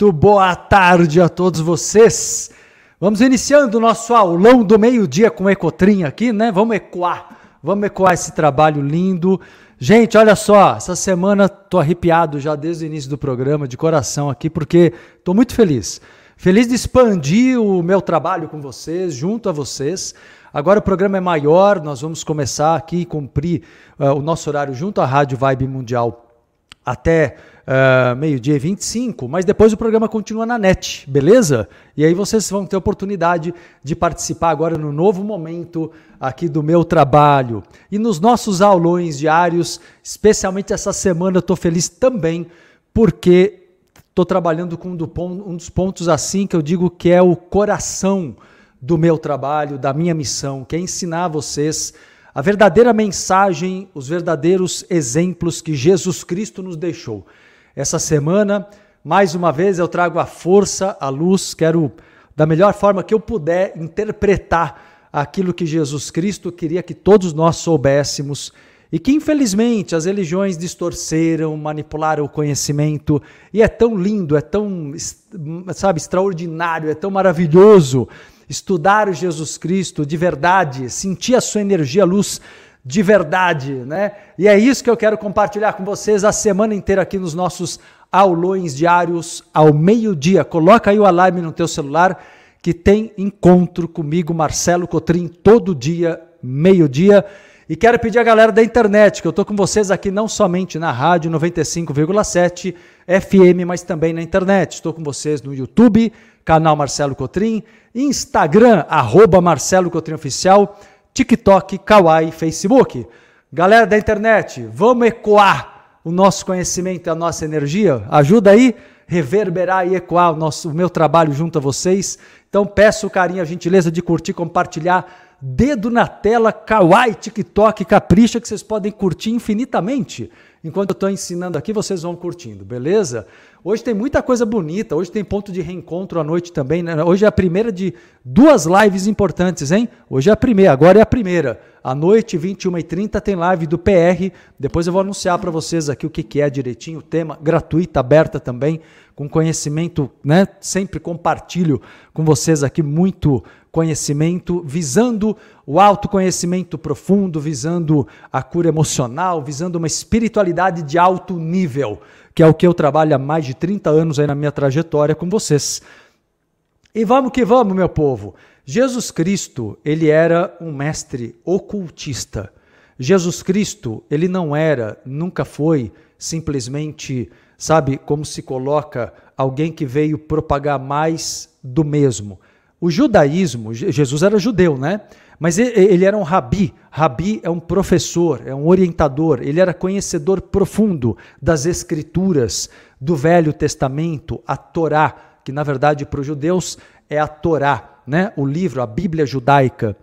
muito boa tarde a todos vocês. Vamos iniciando o nosso aulão do meio-dia com Ecotrim aqui, né? Vamos ecoar, vamos ecoar esse trabalho lindo. Gente, olha só, essa semana tô arrepiado já desde o início do programa, de coração aqui, porque tô muito feliz. Feliz de expandir o meu trabalho com vocês, junto a vocês. Agora o programa é maior, nós vamos começar aqui cumprir uh, o nosso horário junto à Rádio Vibe Mundial até uh, meio-dia 25, mas depois o programa continua na net, beleza? E aí vocês vão ter oportunidade de participar agora no novo momento aqui do meu trabalho. E nos nossos aulões diários, especialmente essa semana, eu estou feliz também, porque estou trabalhando com um dos pontos assim que eu digo que é o coração do meu trabalho, da minha missão, que é ensinar vocês a verdadeira mensagem, os verdadeiros exemplos que Jesus Cristo nos deixou. Essa semana, mais uma vez, eu trago a força, a luz, quero, da melhor forma que eu puder, interpretar aquilo que Jesus Cristo queria que todos nós soubéssemos e que infelizmente as religiões distorceram, manipularam o conhecimento, e é tão lindo, é tão, sabe, extraordinário, é tão maravilhoso estudar Jesus Cristo de verdade, sentir a sua energia, a luz de verdade, né? E é isso que eu quero compartilhar com vocês a semana inteira aqui nos nossos aulões diários ao meio-dia. Coloca aí o alarme no teu celular que tem encontro comigo, Marcelo Cotrim, todo dia, meio-dia. E quero pedir a galera da internet, que eu estou com vocês aqui não somente na rádio 95,7 FM, mas também na internet. Estou com vocês no YouTube, canal Marcelo Cotrim, Instagram, arroba Marcelo Cotrim Oficial, TikTok, Kawaii, Facebook. Galera da internet, vamos ecoar o nosso conhecimento e a nossa energia? Ajuda aí, reverberar e ecoar o, nosso, o meu trabalho junto a vocês. Então peço o carinho, a gentileza de curtir, compartilhar, dedo na tela, Kawaii, TikTok, capricha que vocês podem curtir infinitamente. Enquanto eu estou ensinando aqui, vocês vão curtindo, beleza? Hoje tem muita coisa bonita, hoje tem ponto de reencontro à noite também. Né? Hoje é a primeira de duas lives importantes, hein? Hoje é a primeira, agora é a primeira. À noite, 21h30, tem live do PR. Depois eu vou anunciar para vocês aqui o que, que é direitinho, o tema gratuita, aberta também, com conhecimento, né? Sempre compartilho com vocês aqui muito conhecimento, visando o autoconhecimento profundo, visando a cura emocional, visando uma espiritualidade de alto nível, que é o que eu trabalho há mais de 30 anos aí na minha trajetória com vocês. E vamos que vamos, meu povo. Jesus Cristo, ele era um mestre ocultista. Jesus Cristo, ele não era, nunca foi simplesmente, sabe, como se coloca alguém que veio propagar mais do mesmo. O judaísmo, Jesus era judeu, né? Mas ele era um rabi. Rabi é um professor, é um orientador. Ele era conhecedor profundo das escrituras do Velho Testamento, a Torá, que na verdade para os judeus é a Torá, né? o livro, a Bíblia judaica.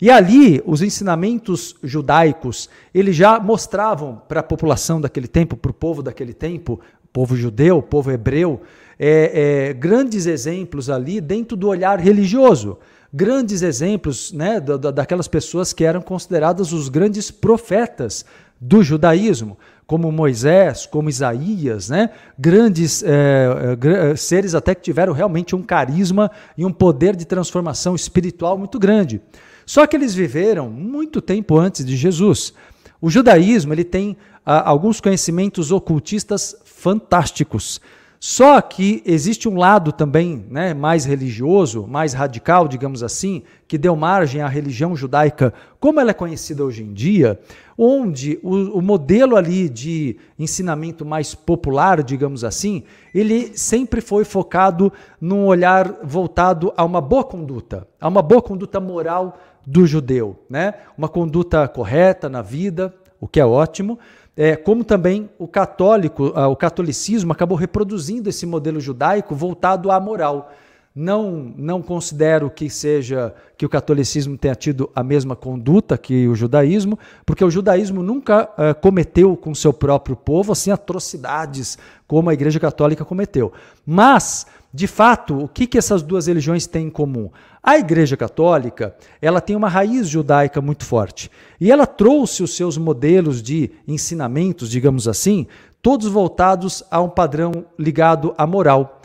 E ali, os ensinamentos judaicos, eles já mostravam para a população daquele tempo, para o povo daquele tempo, povo judeu, povo hebreu, é, é, grandes exemplos ali dentro do olhar religioso grandes exemplos né, da, daquelas pessoas que eram consideradas os grandes profetas do judaísmo, como Moisés, como Isaías, né? grandes é, é, seres até que tiveram realmente um carisma e um poder de transformação espiritual muito grande. Só que eles viveram muito tempo antes de Jesus. O judaísmo ele tem ah, alguns conhecimentos ocultistas fantásticos. Só que existe um lado também né, mais religioso, mais radical, digamos assim, que deu margem à religião judaica como ela é conhecida hoje em dia, onde o, o modelo ali de ensinamento mais popular, digamos assim, ele sempre foi focado num olhar voltado a uma boa conduta, a uma boa conduta moral do judeu, né? Uma conduta correta na vida, o que é ótimo, é, como também o católico, o catolicismo acabou reproduzindo esse modelo judaico voltado à moral. Não, não considero que seja que o catolicismo tenha tido a mesma conduta que o judaísmo, porque o judaísmo nunca uh, cometeu com seu próprio povo assim atrocidades como a Igreja Católica cometeu. Mas de fato, o que, que essas duas religiões têm em comum? A Igreja Católica ela tem uma raiz judaica muito forte e ela trouxe os seus modelos de ensinamentos, digamos assim, todos voltados a um padrão ligado à moral.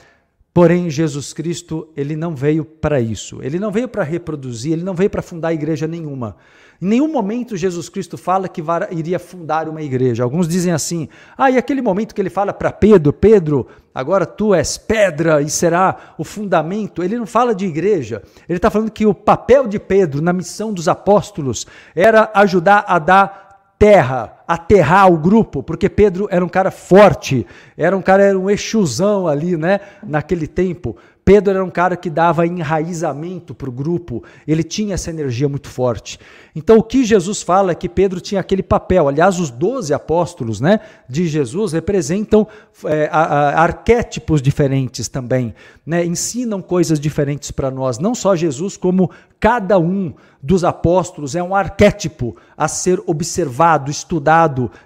Porém, Jesus Cristo, ele não veio para isso. Ele não veio para reproduzir, ele não veio para fundar igreja nenhuma. Em nenhum momento Jesus Cristo fala que iria fundar uma igreja. Alguns dizem assim: "Ah, e aquele momento que ele fala para Pedro, Pedro, agora tu és pedra e será o fundamento". Ele não fala de igreja. Ele está falando que o papel de Pedro na missão dos apóstolos era ajudar a dar terra, aterrar o grupo, porque Pedro era um cara forte, era um cara, era um exusão ali, né, naquele tempo. Pedro era um cara que dava enraizamento para o grupo, ele tinha essa energia muito forte. Então, o que Jesus fala é que Pedro tinha aquele papel. Aliás, os doze apóstolos né, de Jesus representam é, a, a, arquétipos diferentes também, né, ensinam coisas diferentes para nós. Não só Jesus, como cada um dos apóstolos é um arquétipo a ser observado, estudado,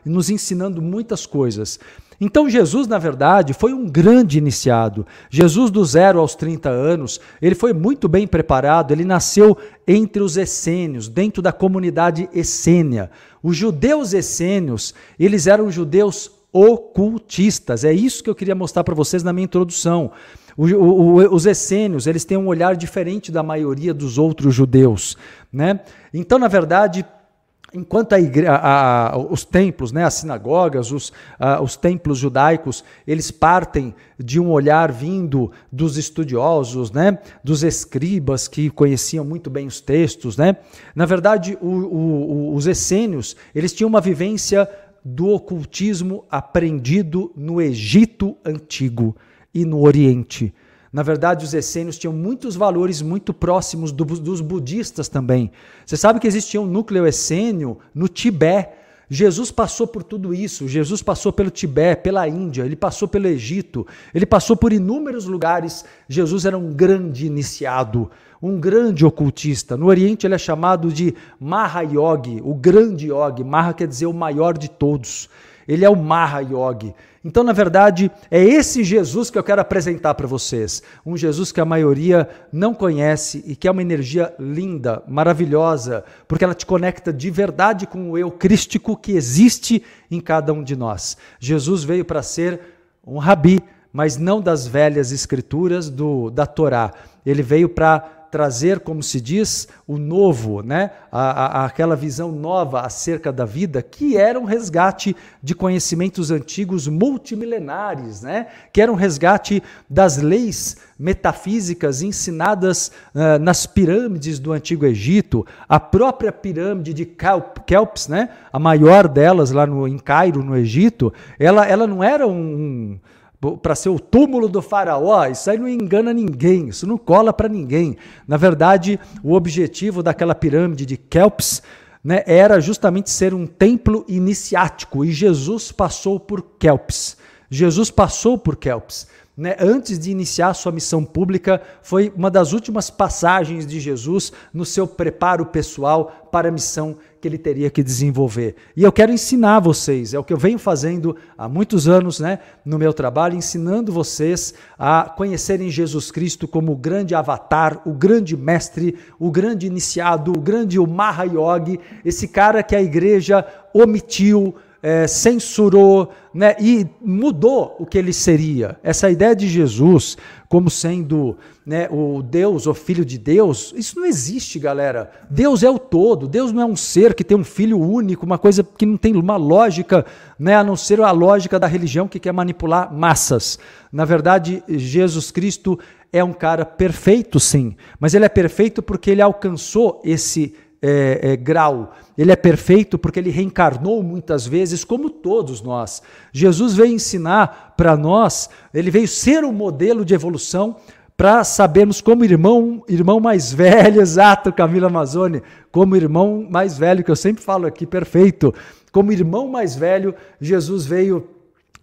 nos ensinando muitas coisas. Então Jesus, na verdade, foi um grande iniciado. Jesus, do zero aos 30 anos, ele foi muito bem preparado, ele nasceu entre os essênios, dentro da comunidade essênia. Os judeus essênios, eles eram judeus ocultistas. É isso que eu queria mostrar para vocês na minha introdução. O, o, os essênios, eles têm um olhar diferente da maioria dos outros judeus. Né? Então, na verdade, enquanto a igre... a, a, os templos, né, as sinagogas, os, os templos judaicos, eles partem de um olhar vindo dos estudiosos, né, dos escribas que conheciam muito bem os textos, né. Na verdade, o, o, os essênios, eles tinham uma vivência do ocultismo aprendido no Egito antigo e no Oriente. Na verdade, os essênios tinham muitos valores muito próximos do, dos budistas também. Você sabe que existia um núcleo essênio no Tibete. Jesus passou por tudo isso. Jesus passou pelo Tibete, pela Índia, ele passou pelo Egito, ele passou por inúmeros lugares. Jesus era um grande iniciado, um grande ocultista. No Oriente ele é chamado de Mahayogi, o grande yogi. Maha quer dizer o maior de todos. Ele é o Mahayogi. Então, na verdade, é esse Jesus que eu quero apresentar para vocês. Um Jesus que a maioria não conhece e que é uma energia linda, maravilhosa, porque ela te conecta de verdade com o eu crístico que existe em cada um de nós. Jesus veio para ser um rabi, mas não das velhas escrituras do, da Torá. Ele veio para trazer, como se diz, o novo, né? A, a, aquela visão nova acerca da vida, que era um resgate de conhecimentos antigos multimilenares, né? que era um resgate das leis metafísicas ensinadas uh, nas pirâmides do Antigo Egito, a própria pirâmide de Kelps, né? a maior delas lá no, em Cairo, no Egito, ela, ela não era um para ser o túmulo do faraó, isso aí não engana ninguém, isso não cola para ninguém. Na verdade, o objetivo daquela pirâmide de Kelps né, era justamente ser um templo iniciático e Jesus passou por Kelps. Jesus passou por Kelps né, antes de iniciar sua missão pública, foi uma das últimas passagens de Jesus no seu preparo pessoal para a missão que ele teria que desenvolver. E eu quero ensinar vocês, é o que eu venho fazendo há muitos anos né, no meu trabalho, ensinando vocês a conhecerem Jesus Cristo como o grande avatar, o grande mestre, o grande iniciado, o grande Mahayogi, esse cara que a igreja omitiu, é, censurou né, e mudou o que ele seria. Essa ideia de Jesus como sendo né, o Deus, o Filho de Deus, isso não existe, galera. Deus é o todo. Deus não é um ser que tem um filho único, uma coisa que não tem uma lógica, né, a não ser a lógica da religião que quer manipular massas. Na verdade, Jesus Cristo é um cara perfeito, sim, mas ele é perfeito porque ele alcançou esse é, é, grau. Ele é perfeito porque ele reencarnou muitas vezes, como todos nós. Jesus veio ensinar para nós, ele veio ser um modelo de evolução para sabermos como irmão, irmão mais velho, exato, Camila Amazone, como irmão mais velho, que eu sempre falo aqui, perfeito. Como irmão mais velho, Jesus veio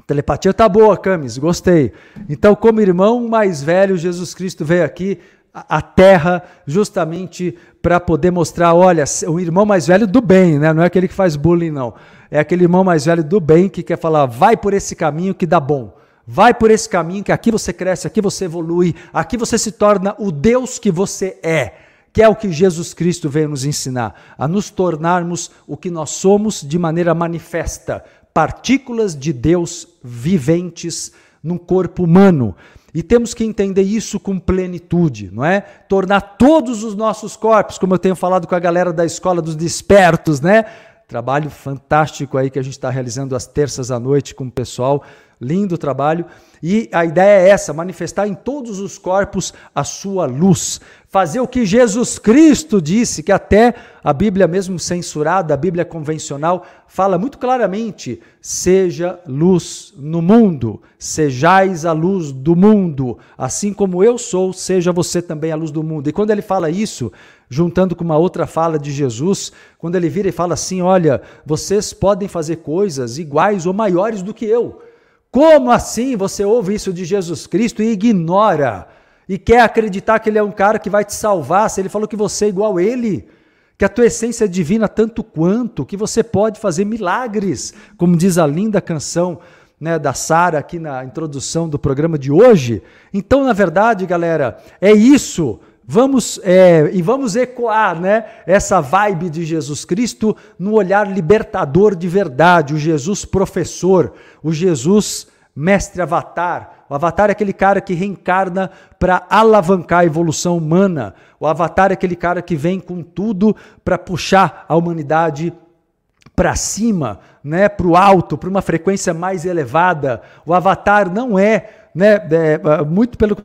Telepatia tá boa, Camis, gostei. Então, como irmão mais velho, Jesus Cristo veio aqui à terra justamente para poder mostrar, olha, o irmão mais velho do bem, né? Não é aquele que faz bullying, não. É aquele irmão mais velho do bem que quer falar, vai por esse caminho que dá bom. Vai por esse caminho que aqui você cresce, aqui você evolui, aqui você se torna o Deus que você é. Que é o que Jesus Cristo veio nos ensinar, a nos tornarmos o que nós somos de maneira manifesta, partículas de Deus viventes num corpo humano. E temos que entender isso com plenitude, não é? Tornar todos os nossos corpos, como eu tenho falado com a galera da escola dos despertos, né? Trabalho fantástico aí que a gente está realizando às terças à noite com o pessoal Lindo trabalho. E a ideia é essa: manifestar em todos os corpos a sua luz. Fazer o que Jesus Cristo disse, que até a Bíblia, mesmo censurada, a Bíblia convencional, fala muito claramente: seja luz no mundo, sejais a luz do mundo, assim como eu sou, seja você também a luz do mundo. E quando ele fala isso, juntando com uma outra fala de Jesus, quando ele vira e fala assim: olha, vocês podem fazer coisas iguais ou maiores do que eu. Como assim você ouve isso de Jesus Cristo e ignora? E quer acreditar que ele é um cara que vai te salvar, se ele falou que você é igual a ele? Que a tua essência é divina tanto quanto, que você pode fazer milagres, como diz a linda canção né, da Sara aqui na introdução do programa de hoje. Então, na verdade, galera, é isso. Vamos é, e vamos ecoar né, essa vibe de Jesus Cristo no olhar libertador de verdade, o Jesus professor, o Jesus mestre avatar. O avatar é aquele cara que reencarna para alavancar a evolução humana. O avatar é aquele cara que vem com tudo para puxar a humanidade para cima, né, para o alto, para uma frequência mais elevada. O avatar não é, né, é, muito pelo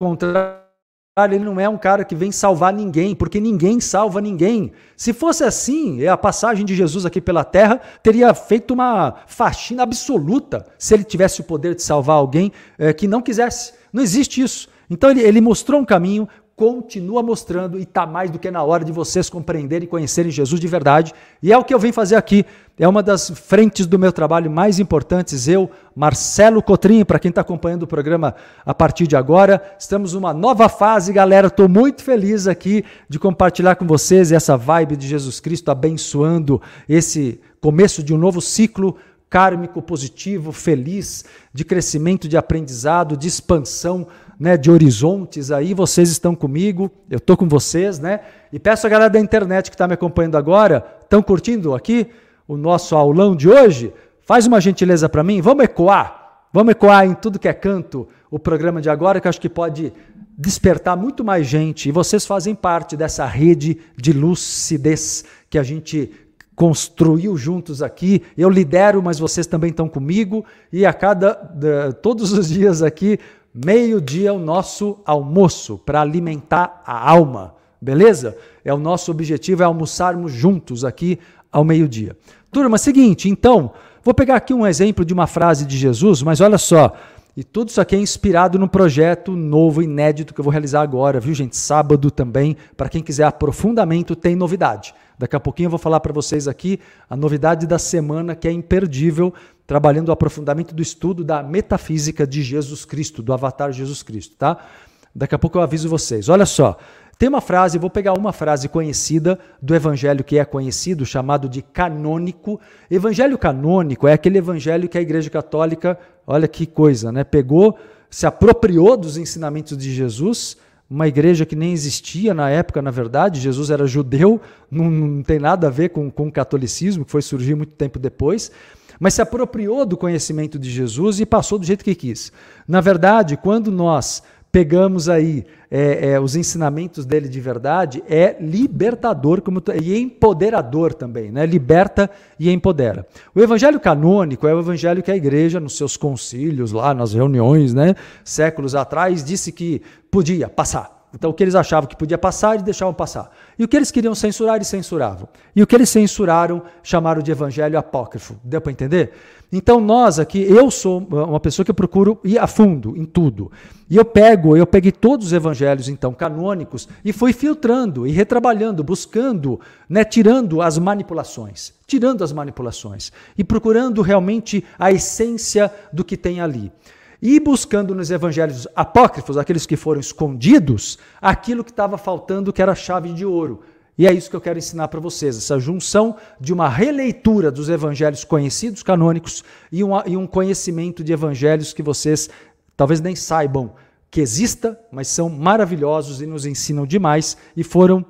contrário ele não é um cara que vem salvar ninguém, porque ninguém salva ninguém. Se fosse assim, a passagem de Jesus aqui pela terra teria feito uma faxina absoluta se ele tivesse o poder de salvar alguém é, que não quisesse. Não existe isso. Então ele, ele mostrou um caminho, continua mostrando e está mais do que na hora de vocês compreenderem e conhecerem Jesus de verdade. E é o que eu venho fazer aqui. É uma das frentes do meu trabalho mais importantes. Eu, Marcelo Cotrim, para quem está acompanhando o programa a partir de agora, estamos numa nova fase, galera. Estou muito feliz aqui de compartilhar com vocês essa vibe de Jesus Cristo abençoando esse começo de um novo ciclo kármico positivo, feliz, de crescimento, de aprendizado, de expansão né, de horizontes aí, vocês estão comigo, eu estou com vocês, né? E peço a galera da internet que está me acompanhando agora, estão curtindo aqui o nosso aulão de hoje? Faz uma gentileza para mim, vamos ecoar, vamos ecoar em tudo que é canto o programa de agora, que acho que pode despertar muito mais gente e vocês fazem parte dessa rede de lucidez que a gente construiu juntos aqui. Eu lidero, mas vocês também estão comigo e a cada todos os dias aqui, meio-dia é o nosso almoço para alimentar a alma. Beleza? É o nosso objetivo é almoçarmos juntos aqui ao meio-dia. Turma, seguinte, então, vou pegar aqui um exemplo de uma frase de Jesus, mas olha só, e tudo isso aqui é inspirado no projeto novo, inédito que eu vou realizar agora, viu, gente? Sábado também, para quem quiser aprofundamento, tem novidade. Daqui a pouquinho eu vou falar para vocês aqui a novidade da semana que é imperdível, trabalhando o aprofundamento do estudo da metafísica de Jesus Cristo, do avatar Jesus Cristo, tá? Daqui a pouco eu aviso vocês. Olha só, tem uma frase, vou pegar uma frase conhecida do evangelho que é conhecido, chamado de canônico. Evangelho canônico é aquele evangelho que a Igreja Católica, olha que coisa, né? Pegou, se apropriou dos ensinamentos de Jesus, uma igreja que nem existia na época, na verdade, Jesus era judeu, não, não tem nada a ver com, com o catolicismo, que foi surgir muito tempo depois, mas se apropriou do conhecimento de Jesus e passou do jeito que quis. Na verdade, quando nós pegamos aí é, é, os ensinamentos dele de verdade, é libertador como, e empoderador também, né? liberta e empodera. O evangelho canônico é o evangelho que a igreja, nos seus concílios, lá nas reuniões, né, séculos atrás, disse que podia passar. Então, o que eles achavam que podia passar, eles deixavam passar. E o que eles queriam censurar, eles censuravam. E o que eles censuraram, chamaram de evangelho apócrifo. Deu para entender? Então, nós aqui, eu sou uma pessoa que eu procuro ir a fundo em tudo. E eu pego, eu peguei todos os evangelhos, então, canônicos, e fui filtrando e retrabalhando, buscando, né, tirando as manipulações. Tirando as manipulações. E procurando realmente a essência do que tem ali e buscando nos evangelhos apócrifos, aqueles que foram escondidos, aquilo que estava faltando, que era a chave de ouro. E é isso que eu quero ensinar para vocês, essa junção de uma releitura dos evangelhos conhecidos, canônicos, e, e um conhecimento de evangelhos que vocês talvez nem saibam que exista, mas são maravilhosos e nos ensinam demais e foram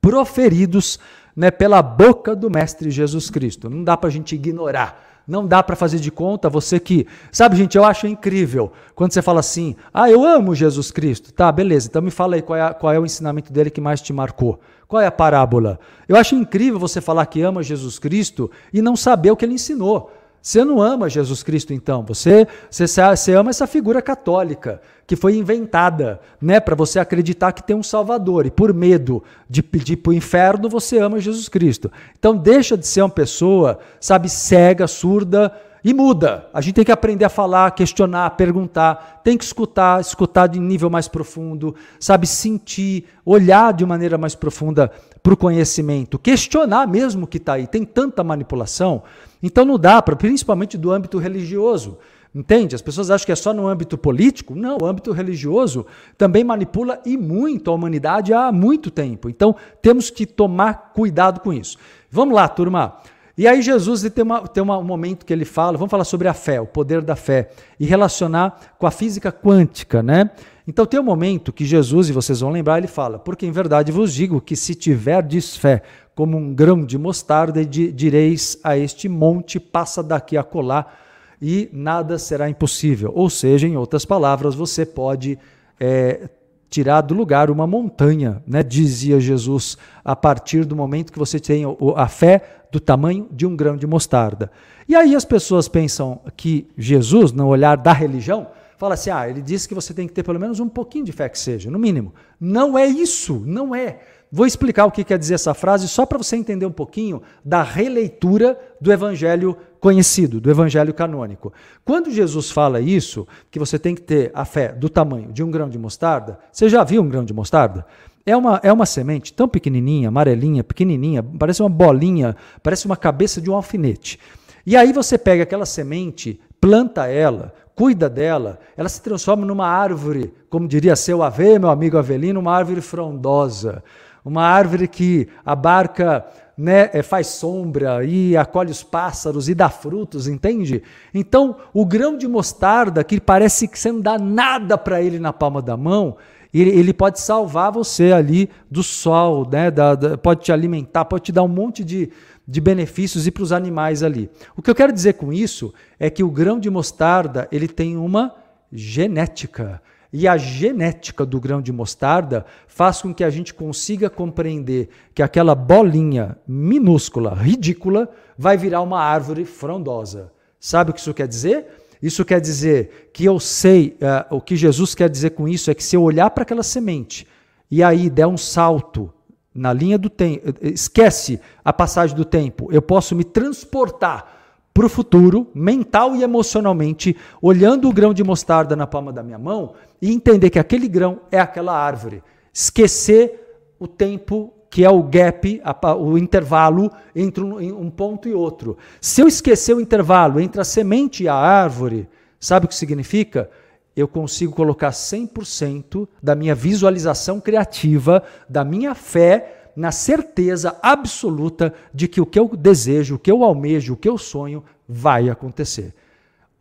proferidos né, pela boca do Mestre Jesus Cristo. Não dá para a gente ignorar. Não dá para fazer de conta você que. Sabe, gente, eu acho incrível quando você fala assim: ah, eu amo Jesus Cristo. Tá, beleza, então me fala aí qual é, qual é o ensinamento dele que mais te marcou. Qual é a parábola? Eu acho incrível você falar que ama Jesus Cristo e não saber o que ele ensinou. Você não ama Jesus Cristo, então. Você, você, você ama essa figura católica que foi inventada, né, para você acreditar que tem um Salvador. E por medo de pedir para o inferno, você ama Jesus Cristo. Então deixa de ser uma pessoa, sabe, cega, surda e muda. A gente tem que aprender a falar, questionar, perguntar, tem que escutar, escutar de nível mais profundo, sabe, sentir, olhar de maneira mais profunda para o conhecimento, questionar mesmo o que está aí. Tem tanta manipulação. Então não dá para, principalmente do âmbito religioso. Entende? As pessoas acham que é só no âmbito político. Não, o âmbito religioso também manipula e muito a humanidade há muito tempo. Então temos que tomar cuidado com isso. Vamos lá, turma. E aí Jesus tem, uma, tem uma, um momento que ele fala, vamos falar sobre a fé, o poder da fé, e relacionar com a física quântica, né? Então tem um momento que Jesus, e vocês vão lembrar, ele fala, porque em verdade vos digo que se tiverdes fé como um grão de mostarda, direis a este monte, passa daqui a colar, e nada será impossível. Ou seja, em outras palavras, você pode é, tirar do lugar uma montanha, né? dizia Jesus, a partir do momento que você tem a fé do tamanho de um grão de mostarda. E aí as pessoas pensam que Jesus, no olhar da religião, fala assim: ah, ele disse que você tem que ter pelo menos um pouquinho de fé que seja, no mínimo. Não é isso, não é. Vou explicar o que quer dizer essa frase só para você entender um pouquinho da releitura do evangelho conhecido, do evangelho canônico. Quando Jesus fala isso, que você tem que ter a fé do tamanho de um grão de mostarda, você já viu um grão de mostarda? É uma, é uma semente tão pequenininha, amarelinha, pequenininha, parece uma bolinha, parece uma cabeça de um alfinete. E aí você pega aquela semente, planta ela, cuida dela, ela se transforma numa árvore, como diria seu Ave, meu amigo Avelino, uma árvore frondosa uma árvore que abarca, né, é, faz sombra e acolhe os pássaros e dá frutos, entende? Então, o grão de mostarda, que parece que você não dá nada para ele na palma da mão, ele, ele, pode salvar você ali do sol, né, da, da, pode te alimentar, pode te dar um monte de, de benefícios e para os animais ali. O que eu quero dizer com isso é que o grão de mostarda ele tem uma genética E a genética do grão de mostarda faz com que a gente consiga compreender que aquela bolinha minúscula, ridícula, vai virar uma árvore frondosa. Sabe o que isso quer dizer? Isso quer dizer que eu sei, uh, o que Jesus quer dizer com isso é que se eu olhar para aquela semente e aí der um salto na linha do tempo, esquece a passagem do tempo, eu posso me transportar para o futuro, mental e emocionalmente, olhando o grão de mostarda na palma da minha mão e entender que aquele grão é aquela árvore. Esquecer o tempo que é o gap, o intervalo entre um ponto e outro. Se eu esquecer o intervalo entre a semente e a árvore, sabe o que significa? Eu consigo colocar 100% da minha visualização criativa, da minha fé na certeza absoluta de que o que eu desejo, o que eu almejo, o que eu sonho vai acontecer.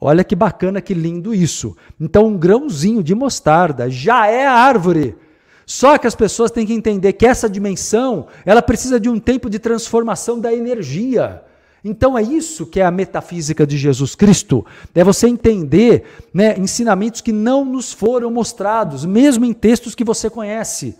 Olha que bacana, que lindo isso. Então, um grãozinho de mostarda já é árvore. Só que as pessoas têm que entender que essa dimensão, ela precisa de um tempo de transformação da energia. Então é isso que é a metafísica de Jesus Cristo. É você entender né, ensinamentos que não nos foram mostrados, mesmo em textos que você conhece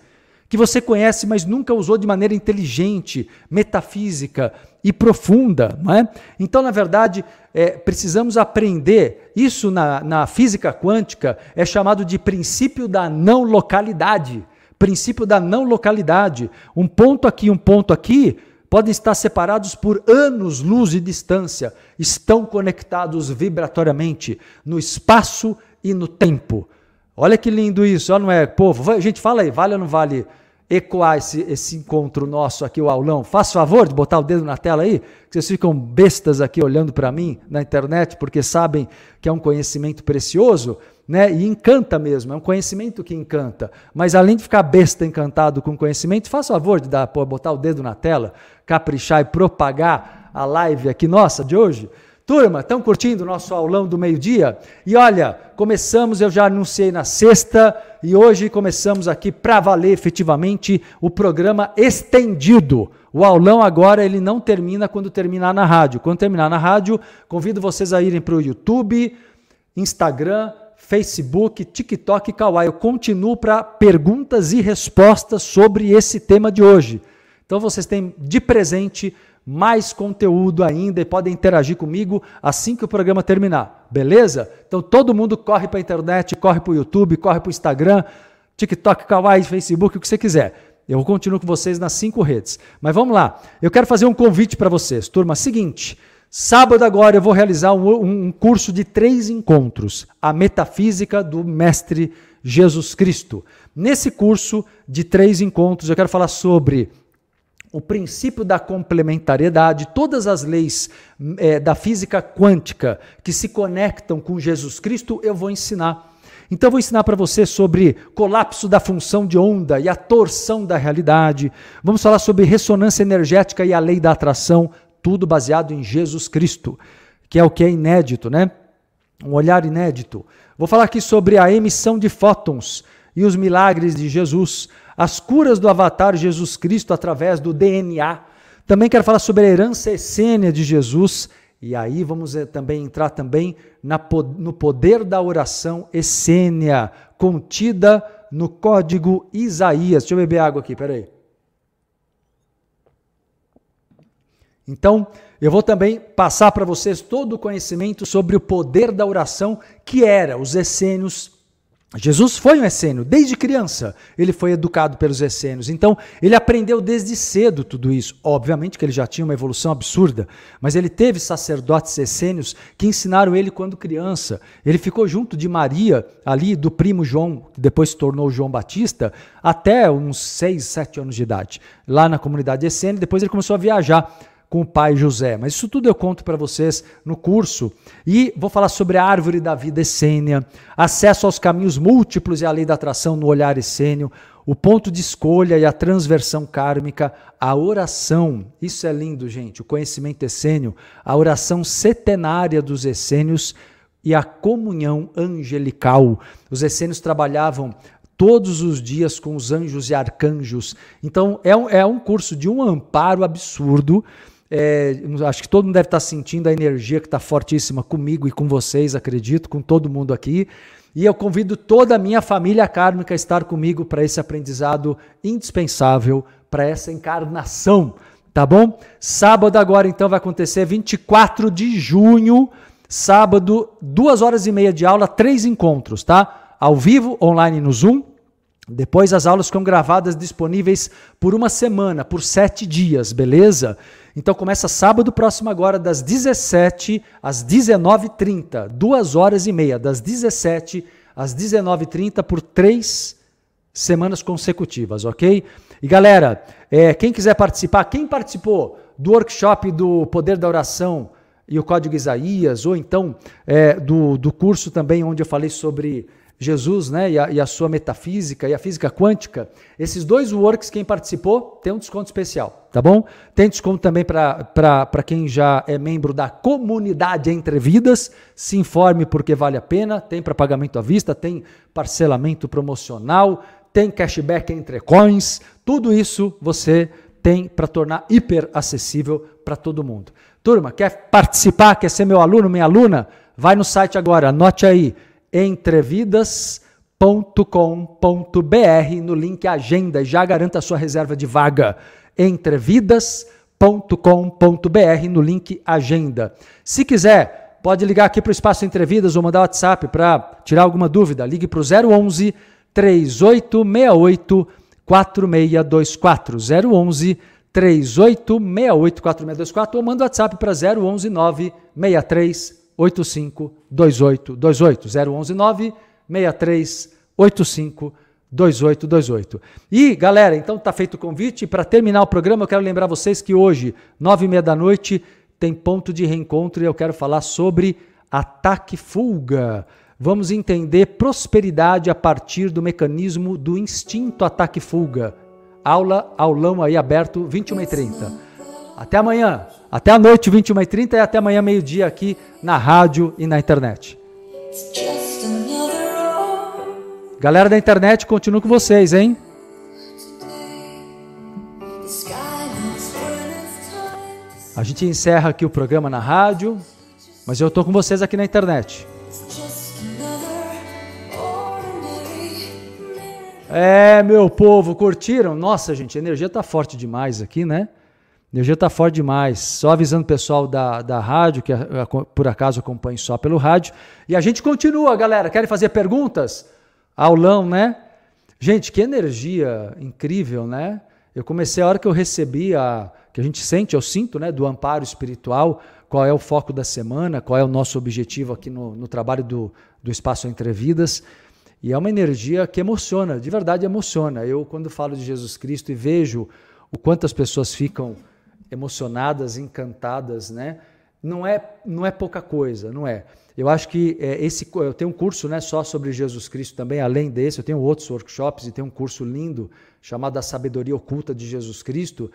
que você conhece, mas nunca usou de maneira inteligente, metafísica e profunda. Não é? Então, na verdade, é, precisamos aprender. Isso na, na física quântica é chamado de princípio da não localidade. Princípio da não localidade. Um ponto aqui, um ponto aqui podem estar separados por anos luz de distância, estão conectados vibratoriamente no espaço e no tempo. Olha que lindo isso, não é? Povo, gente, fala aí, vale ou não vale ecoar esse, esse encontro nosso aqui, o aulão? Faz favor de botar o dedo na tela aí, que vocês ficam bestas aqui olhando para mim na internet, porque sabem que é um conhecimento precioso, né? E encanta mesmo, é um conhecimento que encanta. Mas além de ficar besta encantado com conhecimento, faz favor de dar, pô, botar o dedo na tela, caprichar e propagar a live aqui nossa de hoje. Turma, estão curtindo o nosso aulão do meio-dia? E olha, começamos, eu já anunciei na sexta, e hoje começamos aqui para valer efetivamente o programa estendido. O aulão agora ele não termina quando terminar na rádio. Quando terminar na rádio, convido vocês a irem para o YouTube, Instagram, Facebook, TikTok e Kawaii. Eu continuo para perguntas e respostas sobre esse tema de hoje. Então vocês têm de presente mais conteúdo ainda e podem interagir comigo assim que o programa terminar, beleza? Então todo mundo corre para a internet, corre para o YouTube, corre para o Instagram, TikTok, Kawaii, Facebook, o que você quiser. Eu continuo com vocês nas cinco redes. Mas vamos lá, eu quero fazer um convite para vocês. Turma, seguinte, sábado agora eu vou realizar um, um curso de três encontros, a metafísica do Mestre Jesus Cristo. Nesse curso de três encontros eu quero falar sobre o princípio da complementariedade, todas as leis é, da física quântica que se conectam com Jesus Cristo, eu vou ensinar. Então, eu vou ensinar para você sobre colapso da função de onda e a torção da realidade. Vamos falar sobre ressonância energética e a lei da atração, tudo baseado em Jesus Cristo, que é o que é inédito, né? Um olhar inédito. Vou falar aqui sobre a emissão de fótons e os milagres de Jesus as curas do avatar Jesus Cristo através do DNA. Também quero falar sobre a herança essênia de Jesus e aí vamos eh, também entrar também na, no poder da oração essênia contida no código Isaías. Deixa eu beber água aqui, peraí. Então, eu vou também passar para vocês todo o conhecimento sobre o poder da oração que era os essênios Jesus foi um essênio, desde criança ele foi educado pelos essênios. Então ele aprendeu desde cedo tudo isso. Obviamente que ele já tinha uma evolução absurda, mas ele teve sacerdotes essênios que ensinaram ele quando criança. Ele ficou junto de Maria, ali do primo João, que depois se tornou João Batista, até uns 6, 7 anos de idade, lá na comunidade essênia. Depois ele começou a viajar com o pai José. Mas isso tudo eu conto para vocês no curso. E vou falar sobre a árvore da vida essênia, acesso aos caminhos múltiplos e a lei da atração no olhar essênio, o ponto de escolha e a transversão kármica, a oração. Isso é lindo, gente. O conhecimento essênio, a oração setenária dos essênios e a comunhão angelical. Os essênios trabalhavam todos os dias com os anjos e arcanjos. Então, é um, é um curso de um amparo absurdo é, acho que todo mundo deve estar sentindo a energia que está fortíssima comigo e com vocês, acredito, com todo mundo aqui. E eu convido toda a minha família kármica a estar comigo para esse aprendizado indispensável para essa encarnação, tá bom? Sábado agora então vai acontecer 24 de junho, sábado, duas horas e meia de aula, três encontros, tá? Ao vivo, online no Zoom. Depois as aulas ficam gravadas disponíveis por uma semana, por sete dias, beleza? Então começa sábado próximo agora, das 17 às 19h30, duas horas e meia, das 17 às 19h30 por três semanas consecutivas, ok? E galera, é, quem quiser participar, quem participou do workshop do Poder da Oração e o Código Isaías, ou então é, do, do curso também onde eu falei sobre Jesus né, e a, e, a, sua metafísica e a física quântica, esses dois works, quem participou, tem um desconto especial, tá bom? Tem desconto também para quem já é membro da comunidade Entre Vidas, se informe porque vale a pena, tem para pagamento à vista, tem parcelamento promocional, tem cashback entre coins, tudo isso você tem para tornar hiper acessível para todo mundo. Turma, quer participar, quer ser meu aluno, minha aluna? Vai no site agora, anote aí entrevidas.com.br no link Agenda e já garanta a sua reserva de vaga. entrevidas.com.br no link Agenda. Se quiser, pode ligar aqui para o Espaço Entrevidas ou mandar WhatsApp para tirar alguma dúvida. Ligue para o 011 3868 4624 011 3868 4624 ou manda WhatsApp para 011 963 85 28 28 011 9 63 85 28 28. E galera, então tá feito o convite. Para terminar o programa, eu quero lembrar vocês que hoje, nove e meia da noite, tem ponto de reencontro e eu quero falar sobre ataque fuga. Vamos entender prosperidade a partir do mecanismo do instinto ataque fuga. Aula, aulão aí aberto, 21 e 30. Até amanhã. Até a noite, 21h30 e até amanhã, meio-dia, aqui na rádio e na internet. Galera da internet, continuo com vocês, hein? A gente encerra aqui o programa na rádio, mas eu tô com vocês aqui na internet. É, meu povo, curtiram? Nossa, gente, a energia tá forte demais aqui, né? Energia está forte demais. Só avisando o pessoal da, da rádio, que por acaso acompanha só pelo rádio. E a gente continua, galera. Querem fazer perguntas? Aulão, né? Gente, que energia incrível, né? Eu comecei a hora que eu recebi a. que a gente sente, eu sinto, né? Do amparo espiritual, qual é o foco da semana, qual é o nosso objetivo aqui no, no trabalho do, do Espaço Entre Vidas. E é uma energia que emociona, de verdade emociona. Eu, quando falo de Jesus Cristo e vejo o quanto as pessoas ficam emocionadas, encantadas, né? Não é, não é pouca coisa, não é. Eu acho que é, esse eu tenho um curso né, só sobre Jesus Cristo também, além desse, eu tenho outros workshops e tenho um curso lindo chamado A Sabedoria Oculta de Jesus Cristo.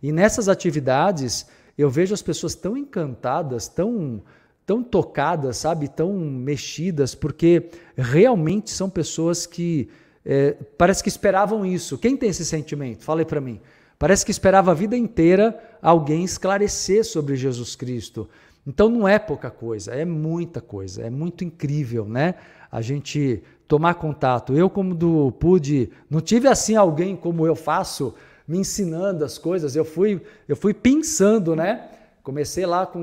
E nessas atividades eu vejo as pessoas tão encantadas, tão, tão tocadas, sabe, tão mexidas, porque realmente são pessoas que é, parece que esperavam isso. Quem tem esse sentimento? Fala aí para mim. Parece que esperava a vida inteira alguém esclarecer sobre Jesus Cristo. Então não é pouca coisa, é muita coisa, é muito incrível, né? A gente tomar contato. Eu, como do, pude, não tive assim alguém como eu faço, me ensinando as coisas. Eu fui, eu fui pensando, né? Comecei lá com,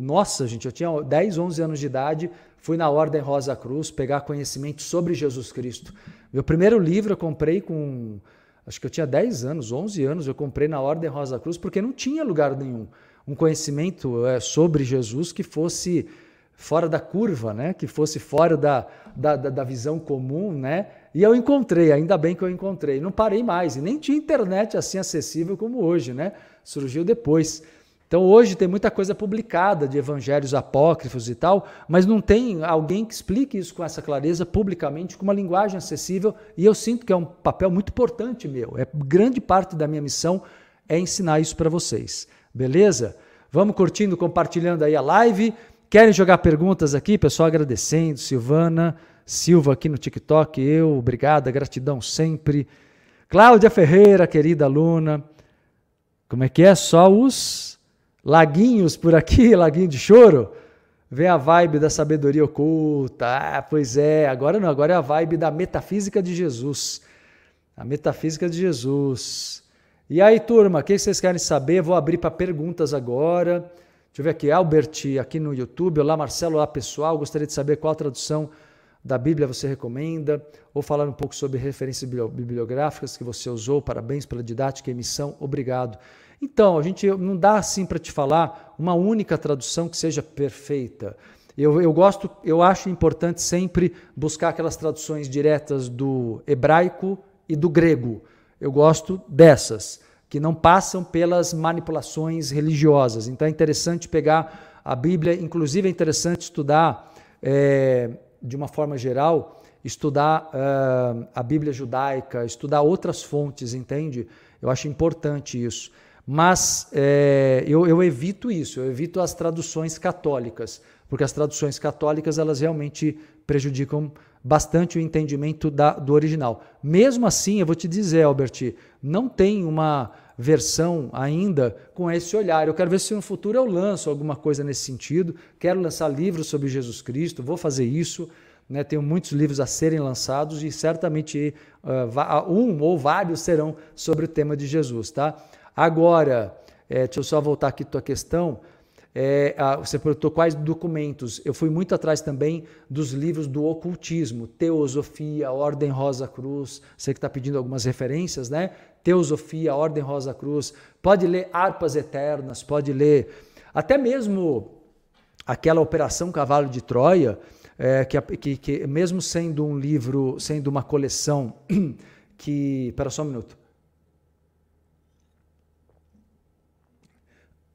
nossa, gente, eu tinha 10, 11 anos de idade, fui na Ordem Rosa Cruz pegar conhecimento sobre Jesus Cristo. Meu primeiro livro eu comprei com acho que eu tinha 10 anos, 11 anos, eu comprei na Ordem Rosa Cruz porque não tinha lugar nenhum um conhecimento é, sobre Jesus que fosse fora da curva, né? que fosse fora da, da, da, visão comum, né? E eu encontrei, ainda bem que eu encontrei. Não parei mais, e nem tinha internet assim acessível como hoje, né? Surgiu depois. Então hoje tem muita coisa publicada de evangelhos apócrifos e tal, mas não tem alguém que explique isso com essa clareza publicamente, com uma linguagem acessível, e eu sinto que é um papel muito importante meu. É grande parte da minha missão é ensinar isso para vocês. Beleza? Vamos curtindo, compartilhando aí a live. Querem jogar perguntas aqui? Pessoal agradecendo, Silvana, Silva aqui no TikTok, eu, obrigada, gratidão sempre. Cláudia Ferreira, querida aluna. Como é que é? Só os Laguinhos por aqui, laguinho de choro. Vem a vibe da sabedoria oculta. Ah, pois é, agora não, agora é a vibe da metafísica de Jesus. A metafísica de Jesus. E aí, turma, o que vocês querem saber? Vou abrir para perguntas agora. Deixa eu ver aqui, Albert, aqui no YouTube. Olá, Marcelo, olá, pessoal. Gostaria de saber qual tradução da Bíblia você recomenda, ou falar um pouco sobre referências bibliográficas que você usou. Parabéns pela didática e emissão. Obrigado. Então, a gente não dá assim para te falar uma única tradução que seja perfeita. Eu, eu gosto, eu acho importante sempre buscar aquelas traduções diretas do hebraico e do grego. Eu gosto dessas, que não passam pelas manipulações religiosas. Então é interessante pegar a Bíblia, inclusive é interessante estudar, é, de uma forma geral, estudar uh, a Bíblia judaica, estudar outras fontes, entende? Eu acho importante isso. Mas é, eu, eu, evito isso, eu evito as traduções católicas, porque as traduções católicas elas realmente prejudicam bastante o entendimento da, do original. Mesmo assim, eu vou te dizer, Albert, não tem uma versão ainda com esse olhar. Eu quero ver se no futuro eu lanço alguma coisa nesse sentido. Quero lançar livros sobre Jesus Cristo, vou fazer isso. Né? Tenho muitos livros a serem lançados e certamente uh, um ou vários serão sobre o tema de Jesus, tá? Agora, é, deixa eu só voltar aqui à tua questão. É, a, você perguntou quais documentos. Eu fui muito atrás também dos livros do ocultismo, Teosofia, Ordem Rosa Cruz. Você que está pedindo algumas referências, né? Teosofia, Ordem Rosa Cruz. Pode ler Harpas Eternas, pode ler até mesmo aquela Operação Cavalo de Troia, é, que, que, que mesmo sendo um livro, sendo uma coleção que. Espera só um minuto.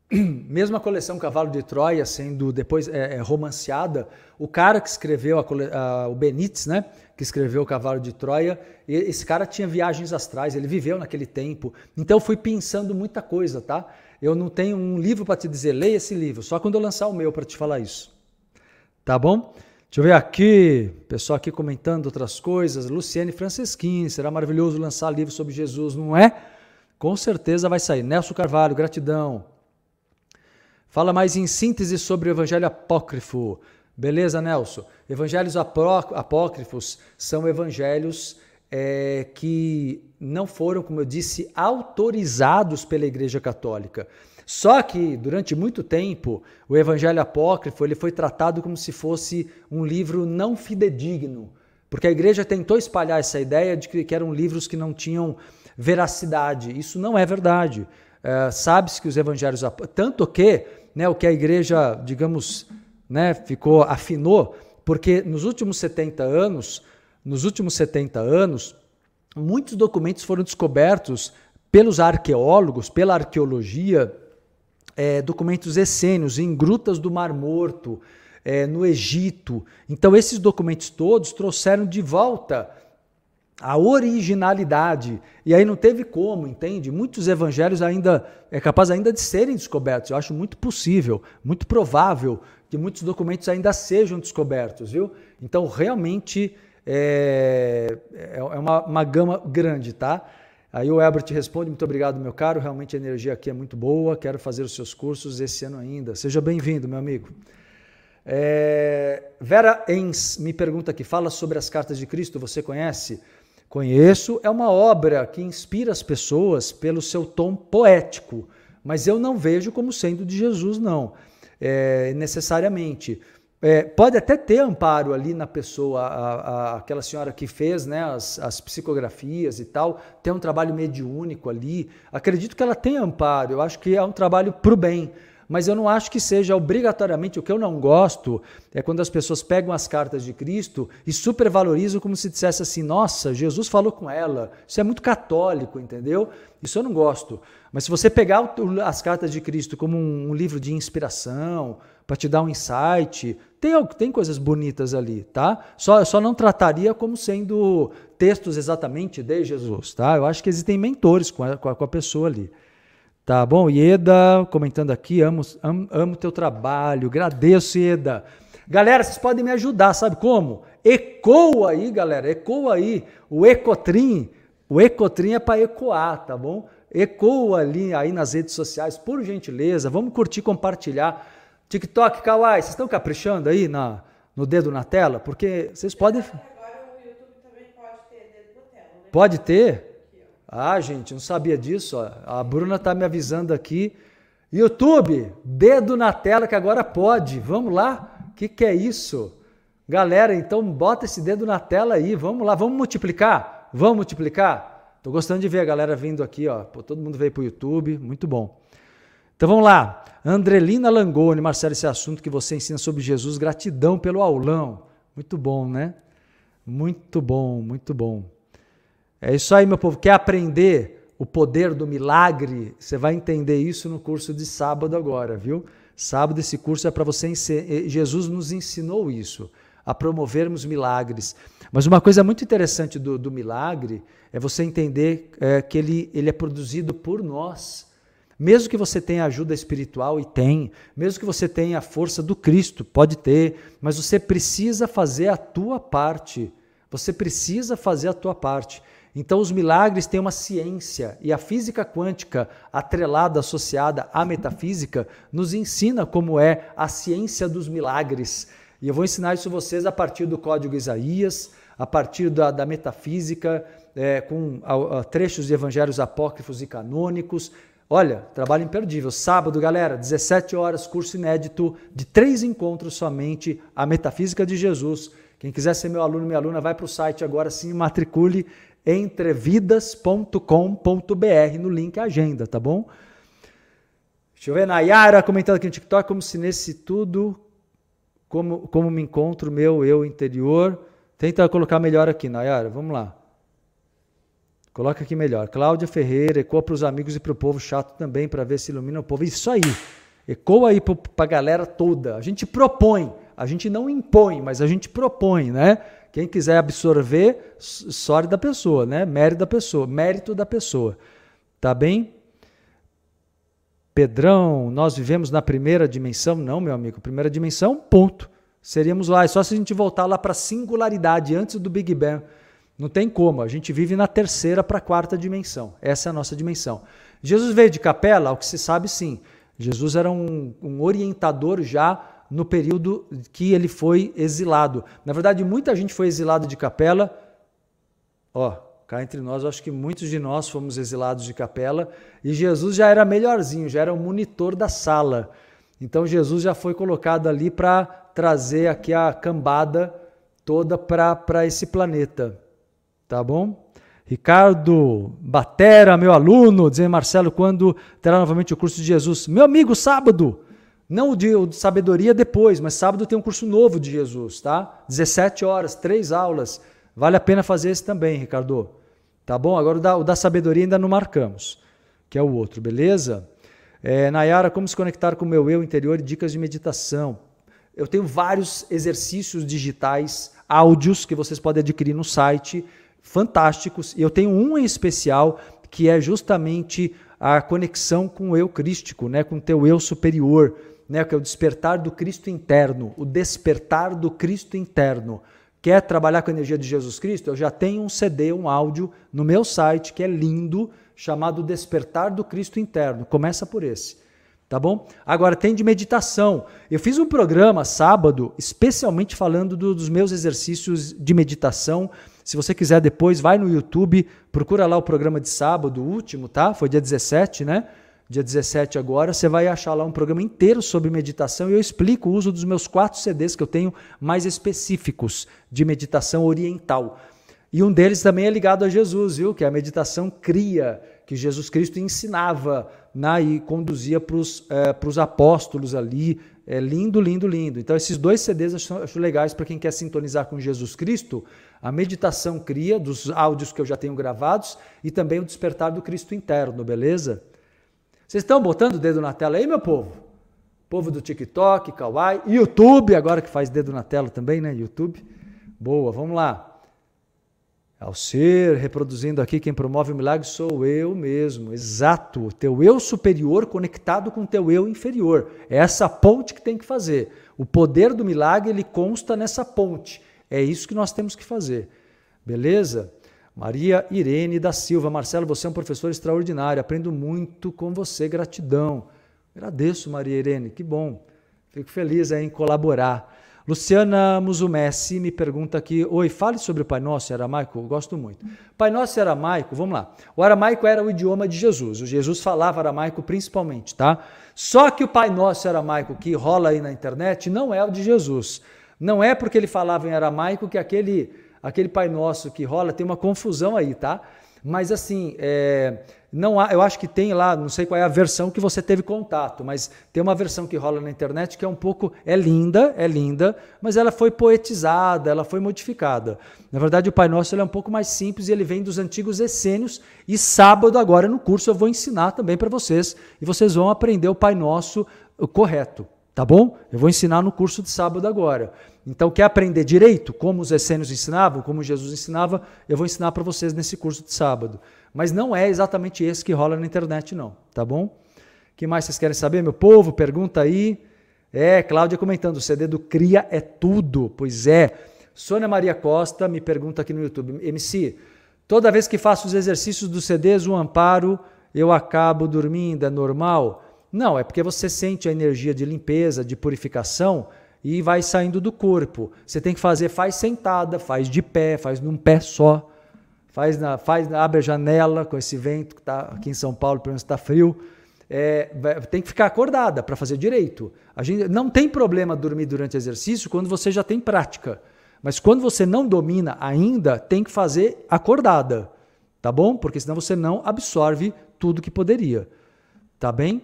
mesmo a coleção Cavalo de Troia sendo depois é, é, romanceada, o cara que escreveu, a, a, o Benítez, né, que escreveu o Cavalo de Troia, esse cara tinha viagens astrais, ele viveu naquele tempo. Então eu fui pensando muita coisa, tá? Eu não tenho um livro para te dizer, leia esse livro, só quando eu lançar o meu para te falar isso. Tá bom? Deixa eu ver aqui, pessoal aqui comentando outras coisas. Luciane Franceschini, será maravilhoso lançar livro sobre Jesus, não é? Com certeza vai sair. Nelson Carvalho, gratidão. Fala mais em síntese sobre o evangelho apócrifo. Beleza, Nelson? Evangelhos apócrifos são evangelhos é, que não foram, como eu disse, autorizados pela Igreja Católica. Só que durante muito tempo o Evangelho apócrifo ele foi tratado como se fosse um livro não fidedigno, porque a Igreja tentou espalhar essa ideia de que, que eram livros que não tinham veracidade. Isso não é verdade. É, Sabe-se que os Evangelhos tanto que né, o que a igreja, digamos, né, ficou afinou, porque nos últimos 70 anos, nos últimos 70 anos, muitos documentos foram descobertos pelos arqueólogos, pela arqueologia, é, documentos essênios em grutas do Mar Morto, é, no Egito. Então, esses documentos todos trouxeram de volta a originalidade. E aí não teve como, entende? Muitos evangelhos ainda é capaz ainda de serem descobertos. Eu acho muito possível, muito provável que muitos documentos ainda sejam descobertos, viu? Então realmente é, é, é uma, uma gama grande, tá? Aí o Herbert responde: Muito obrigado, meu caro. Realmente a energia aqui é muito boa. Quero fazer os seus cursos esse ano ainda. Seja bem-vindo, meu amigo. É, Vera Ens me pergunta aqui: fala sobre as cartas de Cristo. Você conhece? Conheço é uma obra que inspira as pessoas pelo seu tom poético, mas eu não vejo como sendo de Jesus, não, é, necessariamente. É, pode até ter amparo ali na pessoa, a, a, aquela senhora que fez né, as, as, psicografias e tal, tem um trabalho mediúnico ali. Acredito que ela tem amparo, eu acho que é um trabalho para o bem mas eu não acho que seja obrigatoriamente. O que eu não gosto é quando as pessoas pegam as cartas de Cristo e supervalorizam como se dissesse assim: nossa, Jesus falou com ela. Isso é muito católico, entendeu? Isso eu não gosto. Mas se você pegar as cartas de Cristo como um, livro de inspiração, para te dar um insight, tem, tem coisas bonitas ali, tá? Só, só não trataria como sendo textos exatamente de Jesus, tá? Eu acho que existem mentores com a, com a pessoa ali. Tá bom? Ieda comentando aqui, amo, amo, amo teu trabalho, agradeço, Ieda. Galera, vocês podem me ajudar, sabe como? Ecoa aí, galera, ecoa aí. O Ecotrim, o Ecotrim é para ecoar, tá bom? Ecoa ali aí nas redes sociais, por gentileza. Vamos curtir, compartilhar. TikTok, Kawaii, vocês estão caprichando aí na, no dedo na tela? Porque vocês podem. Agora o YouTube também pode ter dedo na tela, né? Pode ter? Ah, gente, não sabia disso. Ó. A Bruna está me avisando aqui. YouTube, dedo na tela que agora pode. Vamos lá? O que, que é isso? Galera, então bota esse dedo na tela aí. Vamos lá, vamos multiplicar? Vamos multiplicar? Tô gostando de ver a galera vindo aqui, ó. Pô, todo mundo veio pro YouTube, muito bom. Então vamos lá. Andrelina Langoni, Marcelo, esse assunto que você ensina sobre Jesus, gratidão pelo aulão. Muito bom, né? Muito bom, muito bom. É isso aí, meu povo. Quer aprender o poder do milagre? Você vai entender isso no curso de sábado agora, viu? Sábado esse curso é para você. Jesus nos ensinou isso, a promovermos milagres. Mas uma coisa muito interessante do, do milagre é você entender é, que ele, ele é produzido por nós. Mesmo que você tenha ajuda espiritual, e tem, mesmo que você tenha a força do Cristo, pode ter, mas você precisa fazer a tua parte. Você precisa fazer a tua parte. Então, os milagres têm uma ciência e a física quântica, atrelada, associada à metafísica, nos ensina como é a ciência dos milagres. E eu vou ensinar isso a vocês a partir do Código Isaías, a partir da, da metafísica, é, com a, a, trechos de evangelhos apócrifos e canônicos. Olha, trabalho imperdível. Sábado, galera, 17 horas, curso inédito de três encontros somente, a metafísica de Jesus. Quem quiser ser meu aluno, minha aluna, vai para o site agora sim, matricule entrevidas.com.br no link agenda, tá bom? Deixa eu ver, Nayara comentando aqui no TikTok, como se nesse tudo, como, como me encontro meu eu interior. Tenta colocar melhor aqui, Nayara, vamos lá. Coloca aqui melhor. Cláudia Ferreira, ecoa para os amigos e para o povo chato também, para ver se ilumina o povo. Isso aí. Ecoa aí para a galera toda. A gente propõe, a gente não impõe, mas a gente propõe, né? Quem quiser absorver, sorte da pessoa, né? Mérito da pessoa, mérito da pessoa. Tá bem? Pedrão, nós vivemos na primeira dimensão? Não, meu amigo. Primeira dimensão, ponto. Seríamos lá. É só se a gente voltar lá para a singularidade, antes do Big Bang. Não tem como. A gente vive na terceira para a quarta dimensão. Essa é a nossa dimensão. Jesus veio de capela? Ao que se sabe, sim. Jesus era um, um orientador já no período que ele foi exilado. Na verdade, muita gente foi exilada de capela. Ó, cá entre nós, acho que muitos de nós fomos exilados de capela e Jesus já era melhorzinho, já era o monitor da sala. Então Jesus já foi colocado ali para trazer aqui a cambada toda para esse planeta. Tá bom? Ricardo Batera, meu aluno, dizendo Marcelo, quando terá novamente o curso de Jesus? Meu amigo, sábado. Não o de, o de, sabedoria depois, mas sábado tem um curso novo de Jesus, tá? 17 horas, três aulas. Vale a pena fazer esse também, Ricardo. Tá bom? Agora o da, o da sabedoria ainda não marcamos, que é o outro, beleza? É, Nayara, como se conectar com o meu eu interior e dicas de meditação. Eu tenho vários exercícios digitais, áudios que vocês podem adquirir no site, fantásticos. E eu tenho um em especial que é justamente a conexão com o eu crístico, né, com o teu eu superior né, que é o despertar do Cristo interno, o despertar do Cristo interno. Quer trabalhar com a energia de Jesus Cristo? Eu já tenho um CD, um áudio no meu site que é lindo, chamado Despertar do Cristo Interno. Começa por esse. Tá bom? Agora tem de meditação. Eu fiz um programa sábado, especialmente falando do, dos meus exercícios de meditação. Se você quiser depois, vai no YouTube, procura lá o programa de sábado, o último, tá? Foi dia 17, né? Dia 17 agora, você vai achar lá um programa inteiro sobre meditação e eu explico o uso dos meus quatro CDs que eu tenho mais específicos de meditação oriental. E um deles também é ligado a Jesus, viu? Que é a meditação cria, que Jesus Cristo ensinava né? e conduzia para os é, apóstolos ali. É lindo, lindo, lindo. Então, esses dois CDs eu acho, acho legais para quem quer sintonizar com Jesus Cristo. A meditação cria, dos áudios que eu já tenho gravados, e também o despertar do Cristo interno, beleza? Vocês estão botando o dedo na tela aí, meu povo? Povo do TikTok, Kawaii, YouTube, agora que faz dedo na tela também, né? YouTube. Boa, vamos lá. Ao ser, reproduzindo aqui, quem promove o milagre sou eu mesmo. Exato. Teu eu superior conectado com teu eu inferior. É essa ponte que tem que fazer. O poder do milagre, ele consta nessa ponte. É isso que nós temos que fazer. Beleza? Maria Irene da Silva, Marcelo, você é um professor extraordinário, aprendo muito com você, gratidão. Agradeço, Maria Irene, que bom. Fico feliz em colaborar. Luciana Musumessi me pergunta aqui: Oi, fale sobre o Pai Nosso aramaico. Eu gosto muito. Pai Nosso aramaico, vamos lá. O aramaico era o idioma de Jesus. O Jesus falava aramaico principalmente, tá? Só que o Pai Nosso aramaico que rola aí na internet não é o de Jesus. Não é porque ele falava em aramaico que aquele, aquele Pai Nosso que rola tem uma confusão aí, tá? Mas assim, é, não há, eu acho que tem lá, não sei qual é a versão que você teve contato, mas tem uma versão que rola na internet que é um pouco, é linda, é linda, mas ela foi poetizada, ela foi modificada. Na verdade, o Pai Nosso é um pouco mais simples e ele vem dos antigos essênios e sábado agora no curso eu vou ensinar também para vocês e vocês vão aprender o Pai Nosso correto, tá bom? Eu vou ensinar no curso de sábado agora. Então, quer aprender direito, como os essênios ensinavam, como Jesus ensinava, eu vou ensinar para vocês nesse curso de sábado. Mas não é exatamente esse que rola na internet, não, tá bom? Que mais vocês querem saber, meu povo? Pergunta aí. É, Cláudia comentando, o CD do Cria é tudo. Pois é. Sônia Maria Costa me pergunta aqui no YouTube, MC, toda vez que faço os exercícios dos CDs, o amparo, eu acabo dormindo, é normal? Não, é porque você sente a energia de limpeza, de purificação, e vai saindo do corpo. Você tem que fazer, faz sentada, faz de pé, faz num pé só, faz, na, faz abre a janela com esse vento que está aqui em São Paulo, pelo menos está frio. É, tem que ficar acordada para fazer direito. A gente não tem problema dormir durante exercício quando você já tem prática. Mas quando você não domina ainda, tem que fazer acordada, tá bom? Porque senão você não absorve tudo que poderia. Tá bem?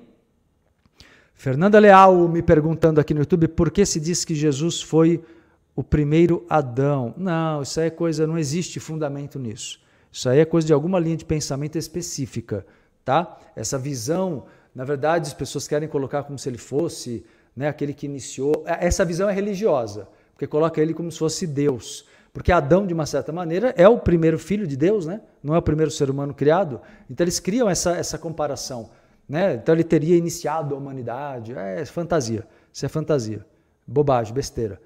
Fernanda Leal me perguntando aqui no YouTube por que se diz que Jesus foi o primeiro Adão. Não, isso aí é coisa, não existe fundamento nisso. Isso aí é coisa de alguma linha de pensamento específica, tá? Essa visão, na verdade, as pessoas querem colocar como se ele fosse, né, aquele que iniciou. É, essa visão é religiosa, porque coloca ele como se fosse Deus. Porque Adão, de uma certa maneira, é o primeiro filho de Deus, né? Não é o primeiro ser humano criado. Então eles criam essa, essa comparação. Né? Então ele teria iniciado a humanidade. É fantasia. Isso é fantasia. Bobagem, besteira.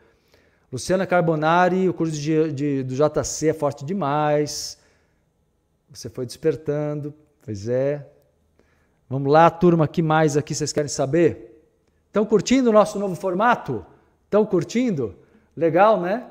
Luciana Carbonari, o curso de, de, do JC é forte demais. Você foi despertando. Pois é. Vamos lá, turma, que mais aqui vocês querem saber? Estão curtindo o nosso novo formato? Estão curtindo? Legal, né?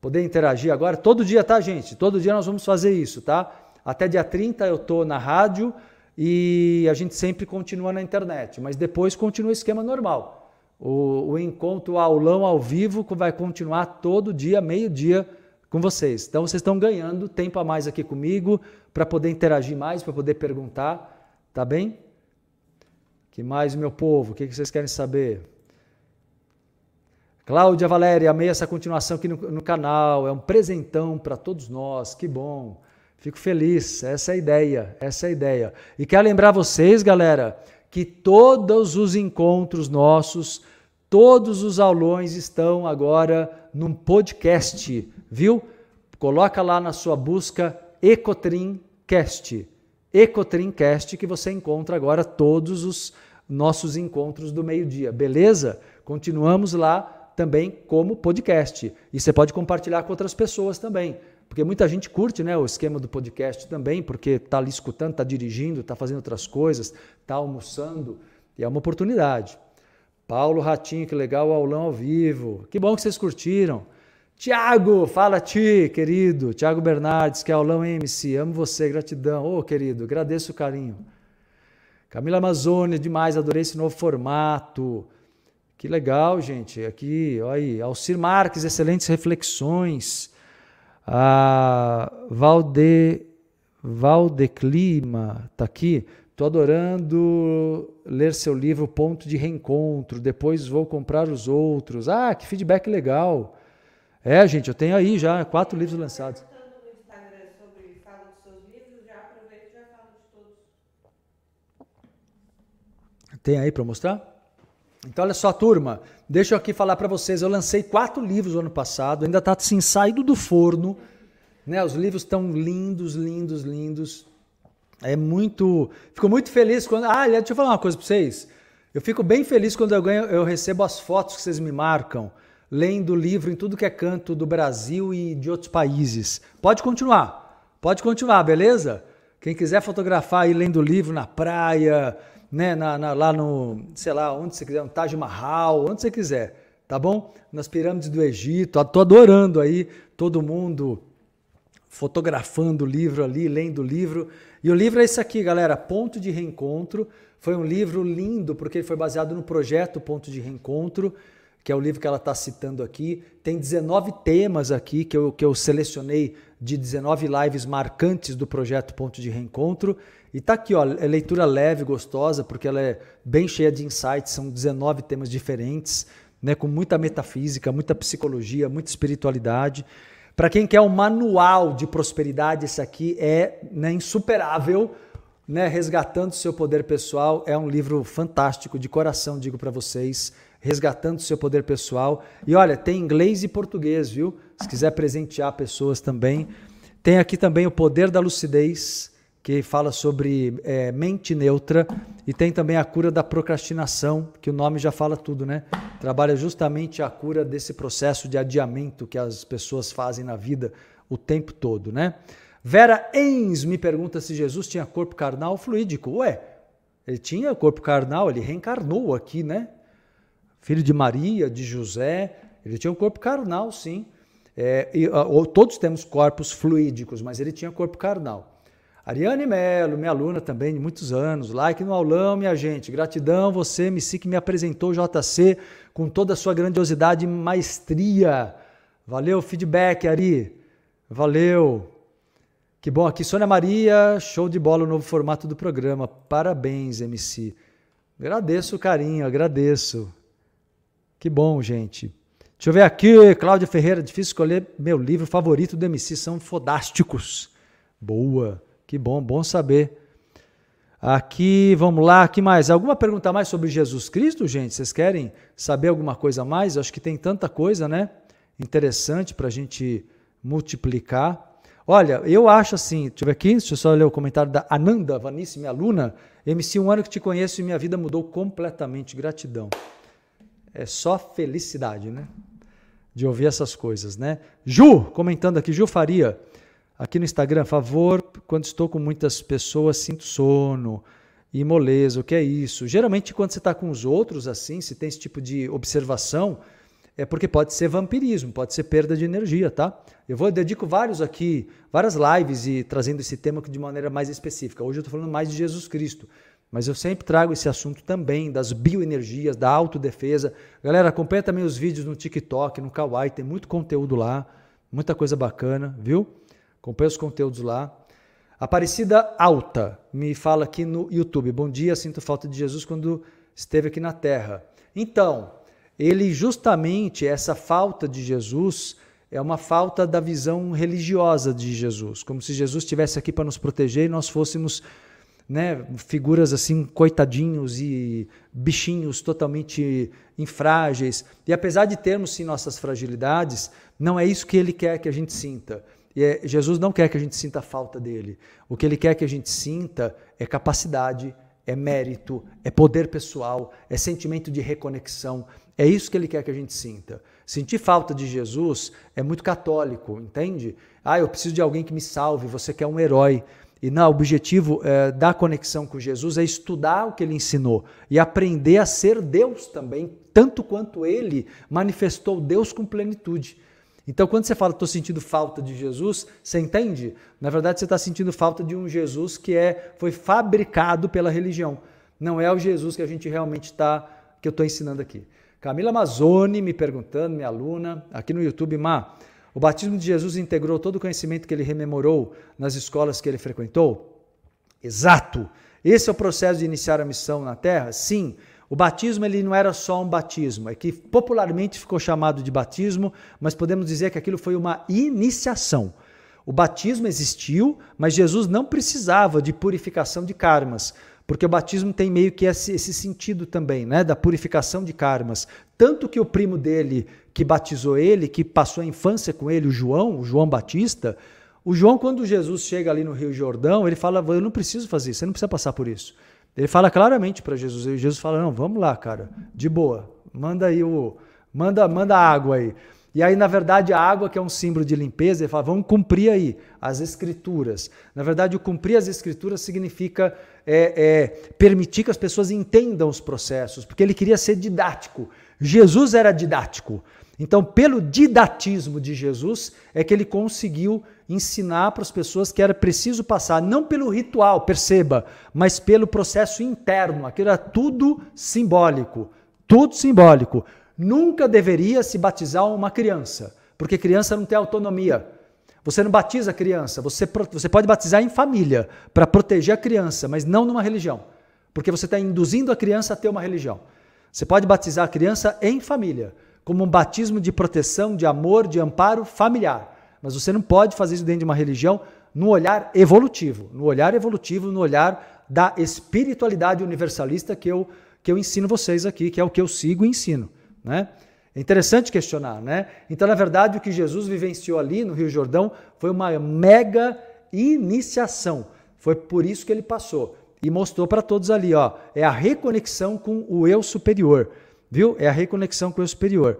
Poder interagir agora. Todo dia, tá, gente? Todo dia nós vamos fazer isso, tá? Até dia 30 eu estou na rádio e a gente sempre continua na internet, mas depois continua o esquema normal. O, o encontro aulão ao vivo vai continuar todo dia, meio-dia, com vocês. Então vocês estão ganhando tempo a mais aqui comigo para poder interagir mais, para poder perguntar, tá bem? Que mais, meu povo? O que vocês querem saber? Cláudia Valéria, amei essa continuação aqui no, no canal. É um presentão para todos nós. Que bom. Fico feliz, essa é a ideia, essa é a ideia. E quero lembrar vocês, galera, que todos os encontros nossos, todos os aulões estão agora num podcast, viu? Coloca lá na sua busca Ecotrimcast. Ecotrimcast que você encontra agora todos os nossos encontros do meio-dia, beleza? Continuamos lá também como podcast. E você pode compartilhar com outras pessoas também. Porque muita gente curte né, o esquema do podcast também, porque está ali escutando, está dirigindo, está fazendo outras coisas, está almoçando, e é uma oportunidade. Paulo Ratinho, que legal o aulão ao vivo. Que bom que vocês curtiram. Tiago, fala ti, querido. Tiago Bernardes, que é aulão MC. Amo você, gratidão. Ô, oh, querido, agradeço o carinho. Camila Amazônia, demais, adorei esse novo formato. Que legal, gente. Aqui, olha aí. Alcir Marques, excelentes reflexões. A Valde, Valdeclima está aqui. Estou adorando ler seu livro Ponto de Reencontro. Depois vou comprar os outros. Ah, que feedback legal. É, gente, eu tenho aí já quatro livros lançados. Tem aí para mostrar? Então, olha só, turma, deixa eu aqui falar para vocês. Eu lancei quatro livros no ano passado, ainda está assim, saído do forno. Né? Os livros estão lindos, lindos, lindos. É muito. Fico muito feliz quando. Ah, deixa eu falar uma coisa para vocês. Eu fico bem feliz quando eu, ganho, eu recebo as fotos que vocês me marcam, lendo o livro em tudo que é canto do Brasil e de outros países. Pode continuar, pode continuar, beleza? Quem quiser fotografar aí lendo o livro na praia, né, na, na, lá no, sei lá, onde você quiser, no Taj Mahal, onde você quiser, tá bom? Nas pirâmides do Egito, tô adorando aí todo mundo fotografando o livro ali, lendo o livro. E o livro é esse aqui, galera, Ponto de Reencontro. Foi um livro lindo, porque ele foi baseado no projeto Ponto de Reencontro, que é o livro que ela está citando aqui. Tem 19 temas aqui que eu, que eu selecionei de 19 lives marcantes do projeto Ponto de Reencontro. E tá aqui, ó, é leitura leve, gostosa, porque ela é bem cheia de insights, são 19 temas diferentes, né, com muita metafísica, muita psicologia, muita espiritualidade. Para quem quer um manual de prosperidade, esse aqui é né, insuperável, né, resgatando seu poder pessoal. É um livro fantástico, de coração, digo para vocês. Resgatando seu poder pessoal. E olha, tem inglês e português, viu? Se quiser presentear pessoas também. Tem aqui também o Poder da Lucidez, que fala sobre é, mente neutra. E tem também a cura da procrastinação, que o nome já fala tudo, né? Trabalha justamente a cura desse processo de adiamento que as pessoas fazem na vida o tempo todo, né? Vera Enz me pergunta se Jesus tinha corpo carnal fluídico. Ué, ele tinha corpo carnal, ele reencarnou aqui, né? Filho de Maria, de José, ele tinha um corpo carnal, sim. É, e, todos temos corpos fluídicos, mas ele tinha corpo carnal. Ariane Melo, minha aluna também de muitos anos, like no aulão, minha gente. Gratidão, você, MC, que me apresentou o JC com toda a sua grandiosidade e maestria. Valeu, feedback, Ari. Valeu. Que bom aqui. Sônia Maria, show de bola o novo formato do programa. Parabéns, MC. Agradeço o carinho, agradeço. Que bom, gente. Deixa eu ver aqui, Cláudia Ferreira, difícil escolher meu livro favorito do MC, são fodásticos. Boa, que bom, bom saber. Aqui, vamos lá, que mais? Alguma pergunta mais sobre Jesus Cristo, gente? Vocês querem saber alguma coisa mais? Acho que tem tanta coisa, né? Interessante para a gente multiplicar. Olha, eu acho assim, deixa eu aqui, deixa eu só ler o comentário da Ananda Vanice, minha aluna. MC, um ano que te conheço e minha vida mudou completamente. Gratidão. É só felicidade, né? De ouvir essas coisas, né? Ju, comentando aqui, Ju Faria, aqui no Instagram, favor, quando estou com muitas pessoas, sinto sono e moleza. O que é isso? Geralmente, quando você está com os outros, assim, se tem esse tipo de observação, é porque pode ser vampirismo, pode ser perda de energia, tá? Eu vou eu dedico vários aqui, várias lives e trazendo esse tema de maneira mais específica. Hoje eu estou falando mais de Jesus Cristo, mas eu sempre trago esse assunto também das bioenergias, da autodefesa. Galera, acompanha também os vídeos no TikTok, no Kawaii, tem muito conteúdo lá, muita coisa bacana, viu? Acompanha os conteúdos lá. Aparecida Alta me fala aqui no YouTube. Bom dia, sinto falta de Jesus quando esteve aqui na Terra. Então, ele justamente, essa falta de Jesus, é uma falta da visão religiosa de Jesus, como se Jesus estivesse aqui para nos proteger e nós fôssemos né, figuras assim, coitadinhos e bichinhos totalmente infrágeis. E apesar de termos sim nossas fragilidades, não é isso que ele quer que a gente sinta. É, Jesus não quer que a gente sinta falta dele. O que ele quer que a gente sinta é capacidade, é mérito, é poder pessoal, é sentimento de reconexão, é isso que ele quer que a gente sinta. Sentir falta de Jesus é muito católico, entende? Ah, eu preciso de alguém que me salve, você quer um herói. E não, o objetivo é, da conexão com Jesus é estudar o que ele ensinou e aprender a ser Deus também, tanto quanto ele manifestou Deus com plenitude. Então, quando você fala, estou sentindo falta de Jesus, você entende? Na verdade, você está sentindo falta de um Jesus que é, foi fabricado pela religião. Não é o Jesus que a gente realmente está, que eu estou ensinando aqui. Camila Mazzoni me perguntando, minha aluna, aqui no YouTube, Má, o batismo de Jesus integrou todo o conhecimento que ele rememorou nas escolas que ele frequentou? Exato! Esse é o processo de iniciar a missão na Terra? Sim. O batismo ele não era só um batismo, é que popularmente ficou chamado de batismo, mas podemos dizer que aquilo foi uma iniciação. O batismo existiu, mas Jesus não precisava de purificação de karmas. Porque o batismo tem meio que esse, esse, sentido também, né, da purificação de karmas. Tanto que o primo dele, que batizou ele, que passou a infância com ele, o João, o João Batista, o João, quando Jesus chega ali no Rio Jordão, ele fala: Eu não preciso fazer isso, você não precisa passar por isso. Ele fala claramente para Jesus. E Jesus fala: Não, vamos lá, cara, de boa, manda aí o. Manda, manda água aí. E aí, na verdade, a água, que é um símbolo de limpeza, ele fala, vamos cumprir aí as escrituras. Na verdade, o cumprir as escrituras significa é, é, permitir que as pessoas entendam os processos, porque ele queria ser didático. Jesus era didático. Então, pelo didatismo de Jesus, é que ele conseguiu ensinar para as pessoas que era preciso passar, não pelo ritual, perceba, mas pelo processo interno. Aquilo era tudo simbólico. Tudo simbólico. Nunca deveria se batizar uma criança, porque criança não tem autonomia. Você não batiza a criança, você, você pode batizar em família, para proteger a criança, mas não numa religião, porque você está induzindo a criança a ter uma religião. Você pode batizar a criança em família como um batismo de proteção, de amor, de amparo familiar. Mas você não pode fazer isso dentro de uma religião no olhar evolutivo, no olhar evolutivo, no olhar da espiritualidade universalista que eu, que eu ensino vocês aqui, que é o que eu sigo e ensino. Né? É interessante questionar, né? Então, na verdade, o que Jesus vivenciou ali no Rio Jordão foi uma mega iniciação. Foi por isso que ele passou e mostrou para todos ali, ó, é a reconexão com o eu superior. Viu? É a reconexão com o superior.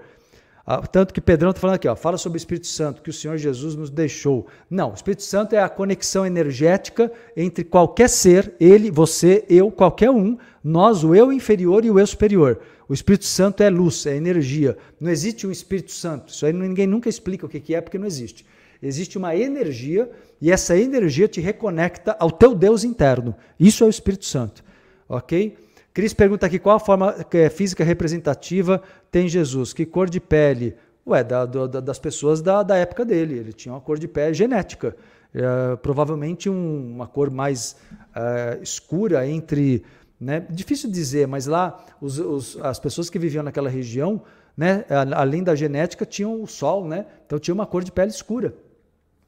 Ah, tanto que Pedrão está falando aqui, ó, fala sobre o Espírito Santo, que o Senhor Jesus nos deixou. Não, o Espírito Santo é a conexão energética entre qualquer ser, ele, você, eu, qualquer um, nós, o eu inferior e o eu superior. O Espírito Santo é luz, é energia. Não existe um Espírito Santo. Isso aí ninguém nunca explica o que é, porque não existe. Existe uma energia e essa energia te reconecta ao teu Deus interno. Isso é o Espírito Santo. Ok? Cris pergunta aqui qual a forma é, física representativa tem Jesus? Que cor de pele? Ué, da, da, das pessoas da, da, época dele. Ele tinha uma cor de pele genética. É, provavelmente um, uma cor mais é, escura entre. Né? Difícil dizer, mas lá os, os, as pessoas que viviam naquela região, né, além da genética, tinham o sol, né? então tinha uma cor de pele escura.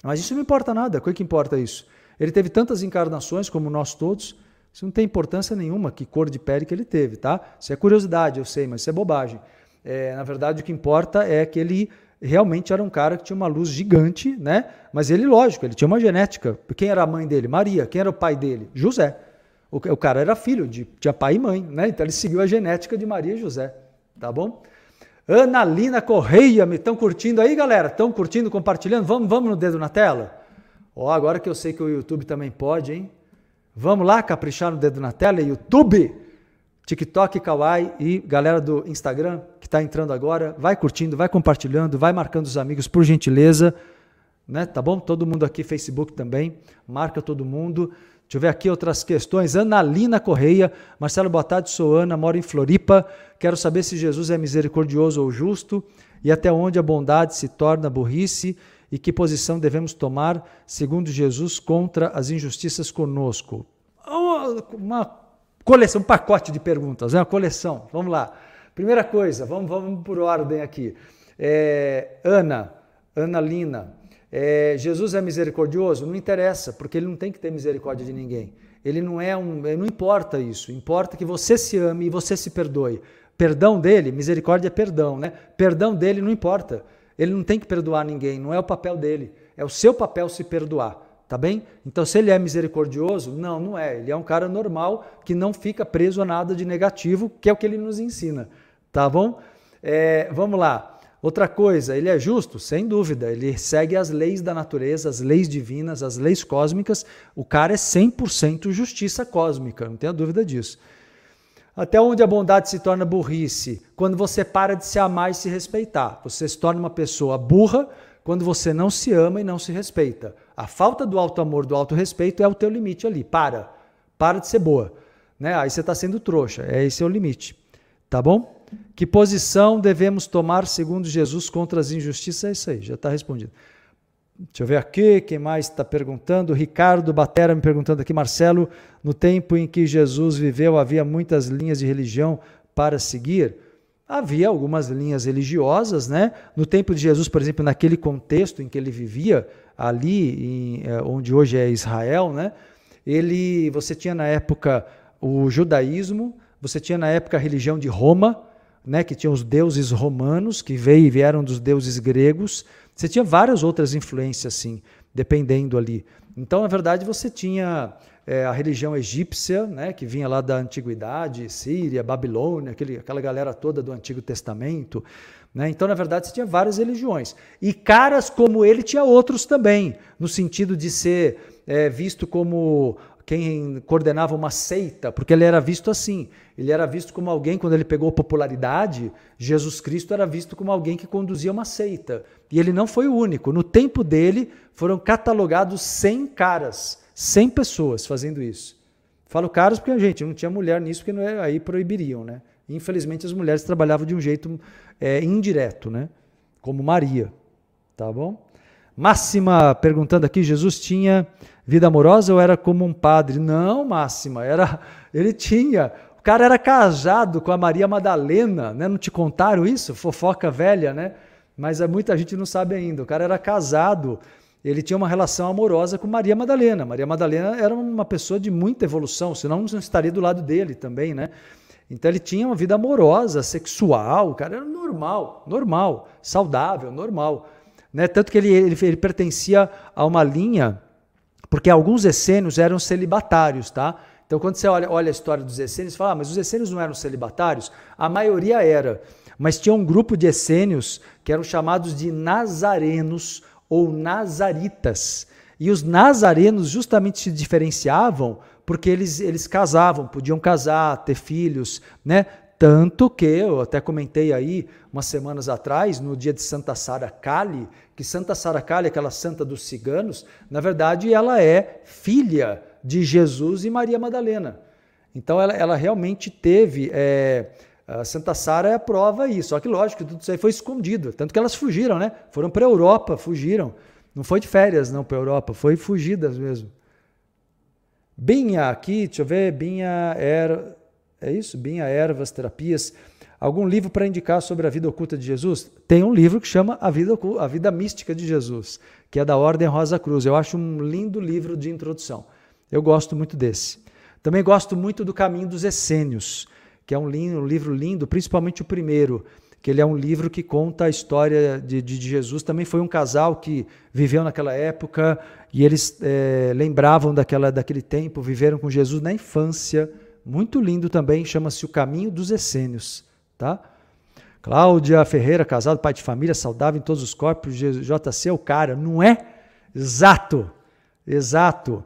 Mas isso não importa nada. O que, que importa isso? Ele teve tantas encarnações como nós todos. Isso não tem importância nenhuma que cor de pele que ele teve, tá? Isso é curiosidade, eu sei, mas isso é bobagem. É, na verdade, o que importa é que ele realmente era um cara que tinha uma luz gigante, né? Mas ele, lógico, ele tinha uma genética. Quem era a mãe dele? Maria. Quem era o pai dele? José. O, o cara era filho, de, tinha pai e mãe, né? Então ele seguiu a genética de Maria e José, tá bom? Analina Correia, me estão curtindo aí, galera? Estão curtindo, compartilhando? Vamos, vamos no dedo na tela? Ó, agora que eu sei que o YouTube também pode, hein? Vamos lá caprichar no dedo na tela, YouTube, TikTok, Kawaii e galera do Instagram que está entrando agora, vai curtindo, vai compartilhando, vai marcando os amigos, por gentileza, né? Tá bom? Todo mundo aqui, Facebook também, marca todo mundo. Deixa eu ver aqui outras questões. Analina Correia, Marcelo, boa tarde, sou Ana, moro em Floripa. Quero saber se Jesus é misericordioso ou justo e até onde a bondade se torna burrice e que posição devemos tomar, segundo Jesus, contra as injustiças conosco? Uma coleção, um pacote de perguntas, é uma coleção. Vamos lá. Primeira coisa, vamos, vamos por ordem aqui. É, Ana, Ana Lina, é, Jesus é misericordioso? Não interessa, porque ele não tem que ter misericórdia de ninguém. Ele não é um, não importa isso. Importa que você se ame e você se perdoe. Perdão dele, misericórdia é perdão, né? Perdão dele não importa. Ele não tem que perdoar ninguém, não é o papel dele. É o seu papel se perdoar. Tá bem? Então, se ele é misericordioso, não, não é. Ele é um cara normal que não fica preso a nada de negativo, que é o que ele nos ensina. Tá bom? É, vamos lá. Outra coisa, ele é justo? Sem dúvida. Ele segue as leis da natureza, as leis divinas, as leis cósmicas. O cara é 100% justiça cósmica, não tenha dúvida disso. Até onde a bondade se torna burrice? Quando você para de se amar e se respeitar. Você se torna uma pessoa burra quando você não se ama e não se respeita. A falta do alto amor, do alto respeito é o teu limite ali. Para. Para de ser boa. Né? Aí você está sendo trouxa. É esse é o limite. Tá bom? Que posição devemos tomar segundo Jesus contra as injustiças? É isso aí, já está respondido. Deixa eu ver aqui, quem mais está perguntando? Ricardo Batera me perguntando aqui, Marcelo, no tempo em que Jesus viveu, havia muitas linhas de religião para seguir? Havia algumas linhas religiosas, né? No tempo de Jesus, por exemplo, naquele contexto em que ele vivia, ali em, é, onde hoje é Israel, né? Ele, você tinha na época o judaísmo, você tinha na época a religião de Roma, né? Que tinha os deuses romanos que veio e vieram dos deuses gregos. Você tinha várias outras influências, assim, dependendo ali. Então, na verdade, você tinha é, a religião egípcia, né, que vinha lá da antiguidade, Síria, Babilônia, aquele, aquela galera toda do Antigo Testamento. Né? Então, na verdade, você tinha várias religiões. E caras como ele tinha outros também, no sentido de ser é, visto como quem coordenava uma seita, porque ele era visto assim. Ele era visto como alguém, quando ele pegou popularidade, Jesus Cristo era visto como alguém que conduzia uma seita. E ele não foi o único. No tempo dele, foram catalogados 100 caras, 100 pessoas fazendo isso. Falo caras porque, gente, não tinha mulher nisso, porque não é, aí proibiriam, né? Infelizmente, as mulheres trabalhavam de um jeito é, indireto, né? Como Maria. Tá bom? Máxima perguntando aqui: Jesus tinha vida amorosa ou era como um padre? Não, Máxima, era, ele tinha. O cara era casado com a Maria Madalena, né? Não te contaram isso? Fofoca velha, né? Mas muita gente não sabe ainda. O cara era casado, ele tinha uma relação amorosa com Maria Madalena. Maria Madalena era uma pessoa de muita evolução, senão não estaria do lado dele também, né? Então ele tinha uma vida amorosa, sexual, o cara era normal, normal, saudável, normal. Né? Tanto que ele, ele, ele pertencia a uma linha, porque alguns essênios eram celibatários, tá? Então, quando você olha, olha a história dos essênios, fala, ah, mas os essênios não eram celibatários? A maioria era, mas tinha um grupo de essênios que eram chamados de nazarenos ou nazaritas. E os nazarenos justamente se diferenciavam porque eles, eles casavam, podiam casar, ter filhos, né? Tanto que, eu até comentei aí umas semanas atrás, no dia de Santa Sara Kali, que Santa Sara Kali, aquela santa dos ciganos, na verdade ela é filha de Jesus e Maria Madalena. Então ela, ela realmente teve. É, Santa Sara é a prova aí, só que lógico, tudo isso aí foi escondido. Tanto que elas fugiram, né? Foram para a Europa, fugiram. Não foi de férias, não, para a Europa, foi fugidas mesmo. Binha aqui, deixa eu ver, Binha era é isso? Binha, ervas, terapias. Algum livro para indicar sobre a vida oculta de Jesus? Tem um livro que chama A Vida, a vida Mística de Jesus, que é da Ordem Rosa Cruz. Eu acho um lindo livro de introdução. Eu gosto muito desse. Também gosto muito do Caminho dos Essênios, que é um, lindo, um livro lindo, principalmente o primeiro, que ele é um livro que conta a história de, de, de Jesus. Também foi um casal que viveu naquela época e eles é, lembravam daquela, daquele tempo, viveram com Jesus na infância muito lindo também, chama-se O Caminho dos Essênios, tá? Cláudia Ferreira, casado, pai de família, saudável em todos os corpos, JC é o cara, não é? Exato, exato.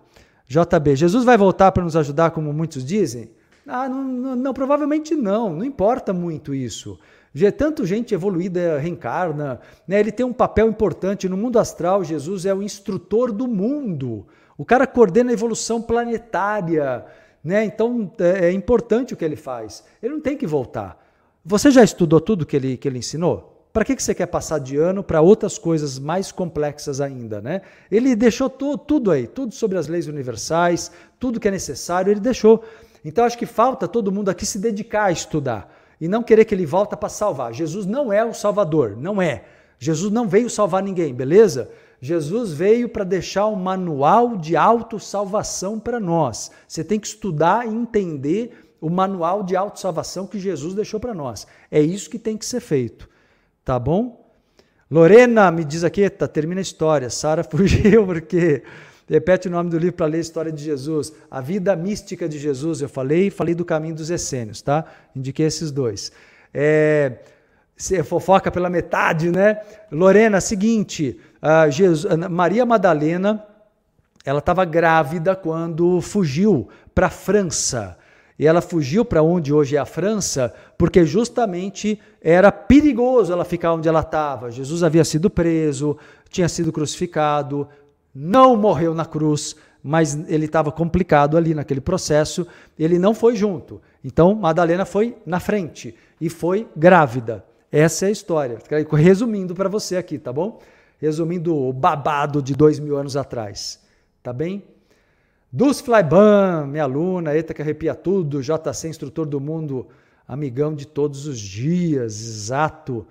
JB, Jesus vai voltar para nos ajudar, como muitos dizem? Ah, não, não, não, provavelmente não, não importa muito isso. Já tanto gente evoluída reencarna, né? ele tem um papel importante no mundo astral. Jesus é o instrutor do mundo, o cara coordena a evolução planetária. Né? Então é, é importante o que ele faz. Ele não tem que voltar. Você já estudou tudo que ele, que ele ensinou? Para que, que você quer passar de ano para outras coisas mais complexas ainda? Né? Ele deixou tu, tudo aí, tudo sobre as leis universais, tudo que é necessário, ele deixou. Então acho que falta todo mundo aqui se dedicar a estudar e não querer que ele volta para salvar. Jesus não é o salvador, não é. Jesus não veio salvar ninguém, beleza? Jesus veio para deixar um manual de autossalvação para nós. Você tem que estudar e entender o manual de autossalvação que Jesus deixou para nós. É isso que tem que ser feito. Tá bom? Lorena me diz aqui, tá, termina a história. Sara fugiu porque repete o nome do livro para ler a história de Jesus. A vida mística de Jesus, eu falei, falei do caminho dos essênios, tá? Indiquei esses dois. É, fofoca pela metade, né? Lorena, seguinte, uh, Jesus, Maria Madalena, ela estava grávida quando fugiu para a França. E ela fugiu para onde hoje é a França, porque justamente era perigoso ela ficar onde ela estava. Jesus havia sido preso, tinha sido crucificado, não morreu na cruz, mas ele estava complicado ali naquele processo, ele não foi junto. Então, Madalena foi na frente e foi grávida. Essa é a história. Resumindo para você aqui, tá bom? Resumindo o babado de dois mil anos atrás. Tá bem? Dus Flyban, minha aluna, eita que arrepia tudo, JC, instrutor do mundo, amigão de todos os dias, exato.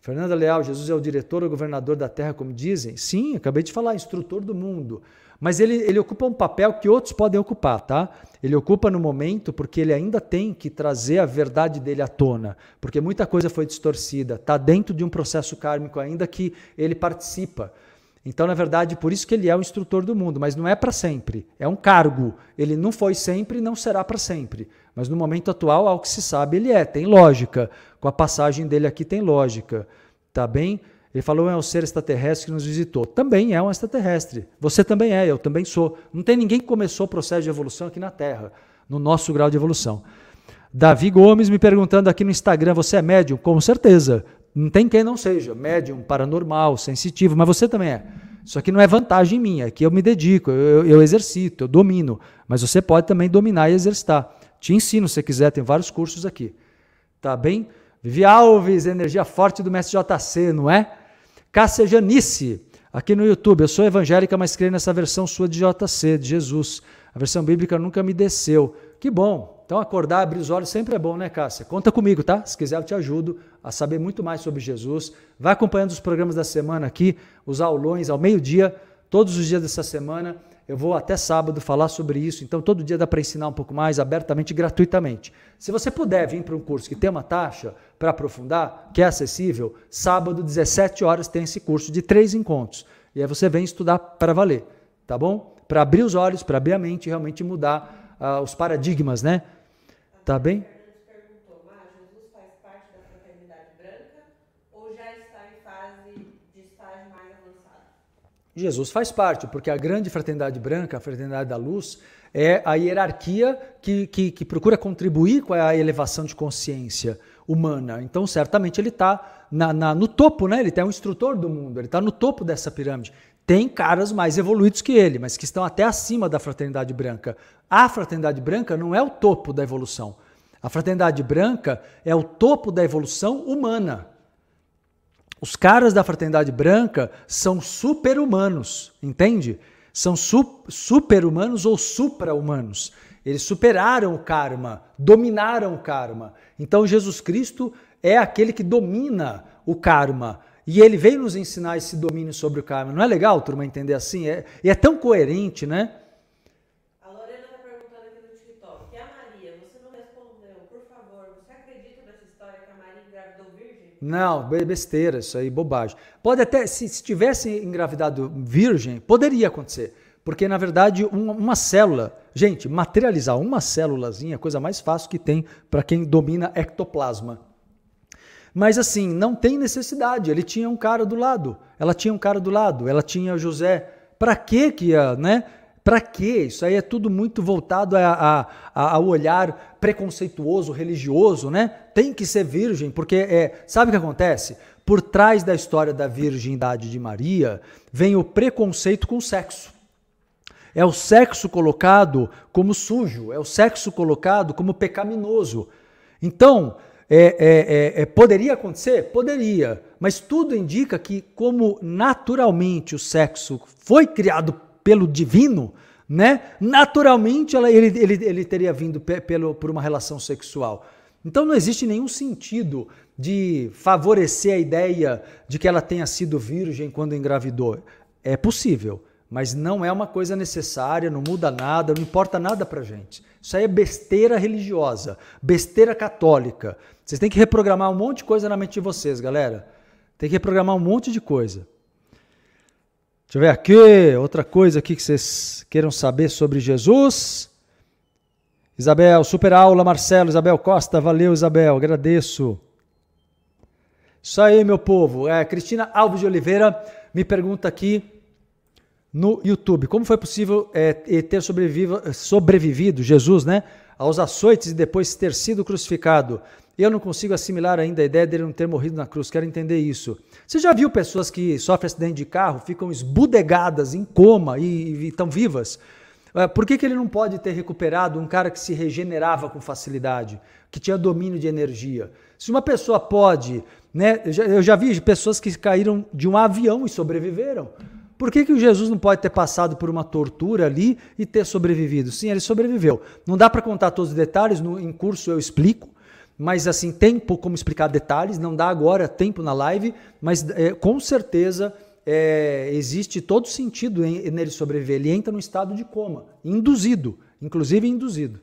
Fernanda Leal, Jesus é o diretor ou governador da terra, como dizem? Sim, acabei de falar, instrutor do mundo. Mas ele, ele ocupa um papel que outros podem ocupar, tá? Ele ocupa no momento porque ele ainda tem que trazer a verdade dele à tona, porque muita coisa foi distorcida, está dentro de um processo kármico ainda que ele participa. Então, na verdade, por isso que ele é o instrutor do mundo, mas não é para sempre. É um cargo. Ele não foi sempre e não será para sempre. Mas no momento atual, ao que se sabe, ele é. Tem lógica. Com a passagem dele aqui tem lógica. Tá bem? Ele falou é um ser extraterrestre que nos visitou. Também é um extraterrestre. Você também é, eu também sou. Não tem ninguém que começou o processo de evolução aqui na Terra, no nosso grau de evolução. Davi Gomes me perguntando aqui no Instagram: você é médium? Com certeza. Não tem quem não seja. Médium, paranormal, sensitivo, mas você também é. Isso aqui não é vantagem minha, aqui eu me dedico, eu, eu exercito, eu domino. Mas você pode também dominar e exercitar. Te ensino se quiser, tem vários cursos aqui. Tá bem? Vivi Alves, energia forte do mestre JC, não é? Cássia Janice, aqui no YouTube. Eu sou evangélica, mas creio nessa versão sua de JC, de Jesus. A versão bíblica nunca me desceu. Que bom. Então, acordar, abrir os olhos sempre é bom, né, Cássia? Conta comigo, tá? Se quiser, eu te ajudo a saber muito mais sobre Jesus. Vai acompanhando os programas da semana aqui, os aulões ao meio-dia, todos os dias dessa semana. Eu vou até sábado falar sobre isso, então todo dia dá para ensinar um pouco mais, abertamente e gratuitamente. Se você puder vir para um curso que tem uma taxa para aprofundar, que é acessível, sábado, 17 horas, tem esse curso de três encontros. E aí você vem estudar para valer, tá bom? Para abrir os olhos, para abrir a mente e realmente mudar uh, os paradigmas, né? Tá bem? Jesus faz parte, porque a grande fraternidade branca, a fraternidade da luz, é a hierarquia que, que, que procura contribuir com a elevação de consciência humana. Então, certamente, ele está no topo, né? ele é um instrutor do mundo, ele está no topo dessa pirâmide. Tem caras mais evoluídos que ele, mas que estão até acima da fraternidade branca. A fraternidade branca não é o topo da evolução. A fraternidade branca é o topo da evolução humana. Os caras da fraternidade branca são super-humanos, entende? São su super-humanos ou supra-humanos. Eles superaram o karma, dominaram o karma. Então Jesus Cristo é aquele que domina o karma. E ele veio nos ensinar esse domínio sobre o karma. Não é legal, turma, entender assim? É, e é tão coerente, né? Não, besteira, isso aí, bobagem. Pode até, se, se tivesse engravidado virgem, poderia acontecer. Porque, na verdade, uma, célula, gente, materializar uma célulazinha é a coisa mais fácil que tem para quem domina ectoplasma. Mas assim, não tem necessidade. Ele tinha um cara do lado, ela tinha um cara do lado, ela tinha José. Para que que ia, né? Para quê? Isso aí é tudo muito voltado a, a, ao olhar preconceituoso, religioso, né? Tem que ser virgem, porque é, sabe o que acontece? Por trás da história da virgindade de Maria vem o preconceito com o sexo. É o sexo colocado como sujo, é o sexo colocado como pecaminoso. Então, é, é, é, é poderia acontecer? Poderia, mas tudo indica que, como naturalmente o sexo foi criado pelo divino, né? Naturalmente ela, ele, ele, ele teria vindo pelo, por uma relação sexual. Então não existe nenhum sentido de favorecer a ideia de que ela tenha sido virgem quando engravidou. É possível, mas não é uma coisa necessária, não muda nada, não importa nada pra gente. Isso aí é besteira religiosa, besteira católica. Vocês têm que reprogramar um monte de coisa na mente de vocês, galera. Tem que reprogramar um monte de coisa. Deixa eu ver aqui, outra coisa aqui que vocês queiram saber sobre Jesus. Isabel, super aula, Marcelo, Isabel Costa, valeu, Isabel, agradeço. Isso aí, meu povo. É, Cristina Alves de Oliveira me pergunta aqui no YouTube: como foi possível é, ter sobrevivido, sobrevivido, Jesus, né, aos açoites e depois ter sido crucificado? Eu não consigo assimilar ainda a ideia dele não ter morrido na cruz, quero entender isso. Você já viu pessoas que sofrem acidente de carro, ficam esbudegadas, em coma e, estão vivas? É, por que, que ele não pode ter recuperado um cara que se regenerava com facilidade, que tinha domínio de energia? Se uma pessoa pode, né? Eu já, eu já vi pessoas que caíram de um avião e sobreviveram. Por que, que o Jesus não pode ter passado por uma tortura ali e ter sobrevivido? Sim, ele sobreviveu. Não dá para contar todos os detalhes, no, em curso eu explico, mas assim, tempo como explicar detalhes, não dá agora tempo na live, mas é, com certeza é, existe todo sentido em, nele sobreviver. Ele entra no estado de coma, induzido, inclusive induzido.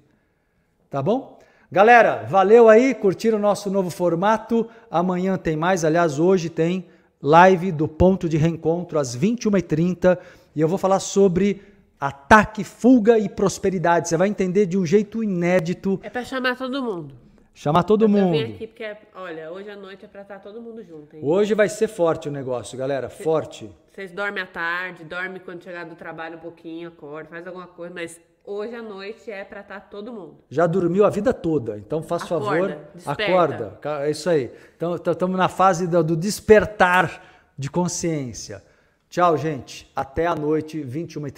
Tá bom? Galera, valeu aí, curtiram o nosso novo formato. Amanhã tem mais, aliás, hoje tem live do ponto de reencontro às 21h30 e eu vou falar sobre ataque, fuga e prosperidade. Você vai entender de um jeito inédito. É pra chamar todo mundo. Chamar todo Eu mundo. vim aqui porque, olha, hoje à noite é pra estar todo mundo junto, hein? Hoje vai ser forte o negócio, galera. Forte. Vocês dormem à tarde, dormem quando chegar do trabalho um pouquinho, acorda, faz alguma coisa, mas hoje à noite é pra estar todo mundo. Já dormiu a vida toda, então faz Acorda, favor, desperta. acorda. É isso aí. Então estamos na fase do, do despertar de consciência. Tchau, gente. Até a noite, 21h30.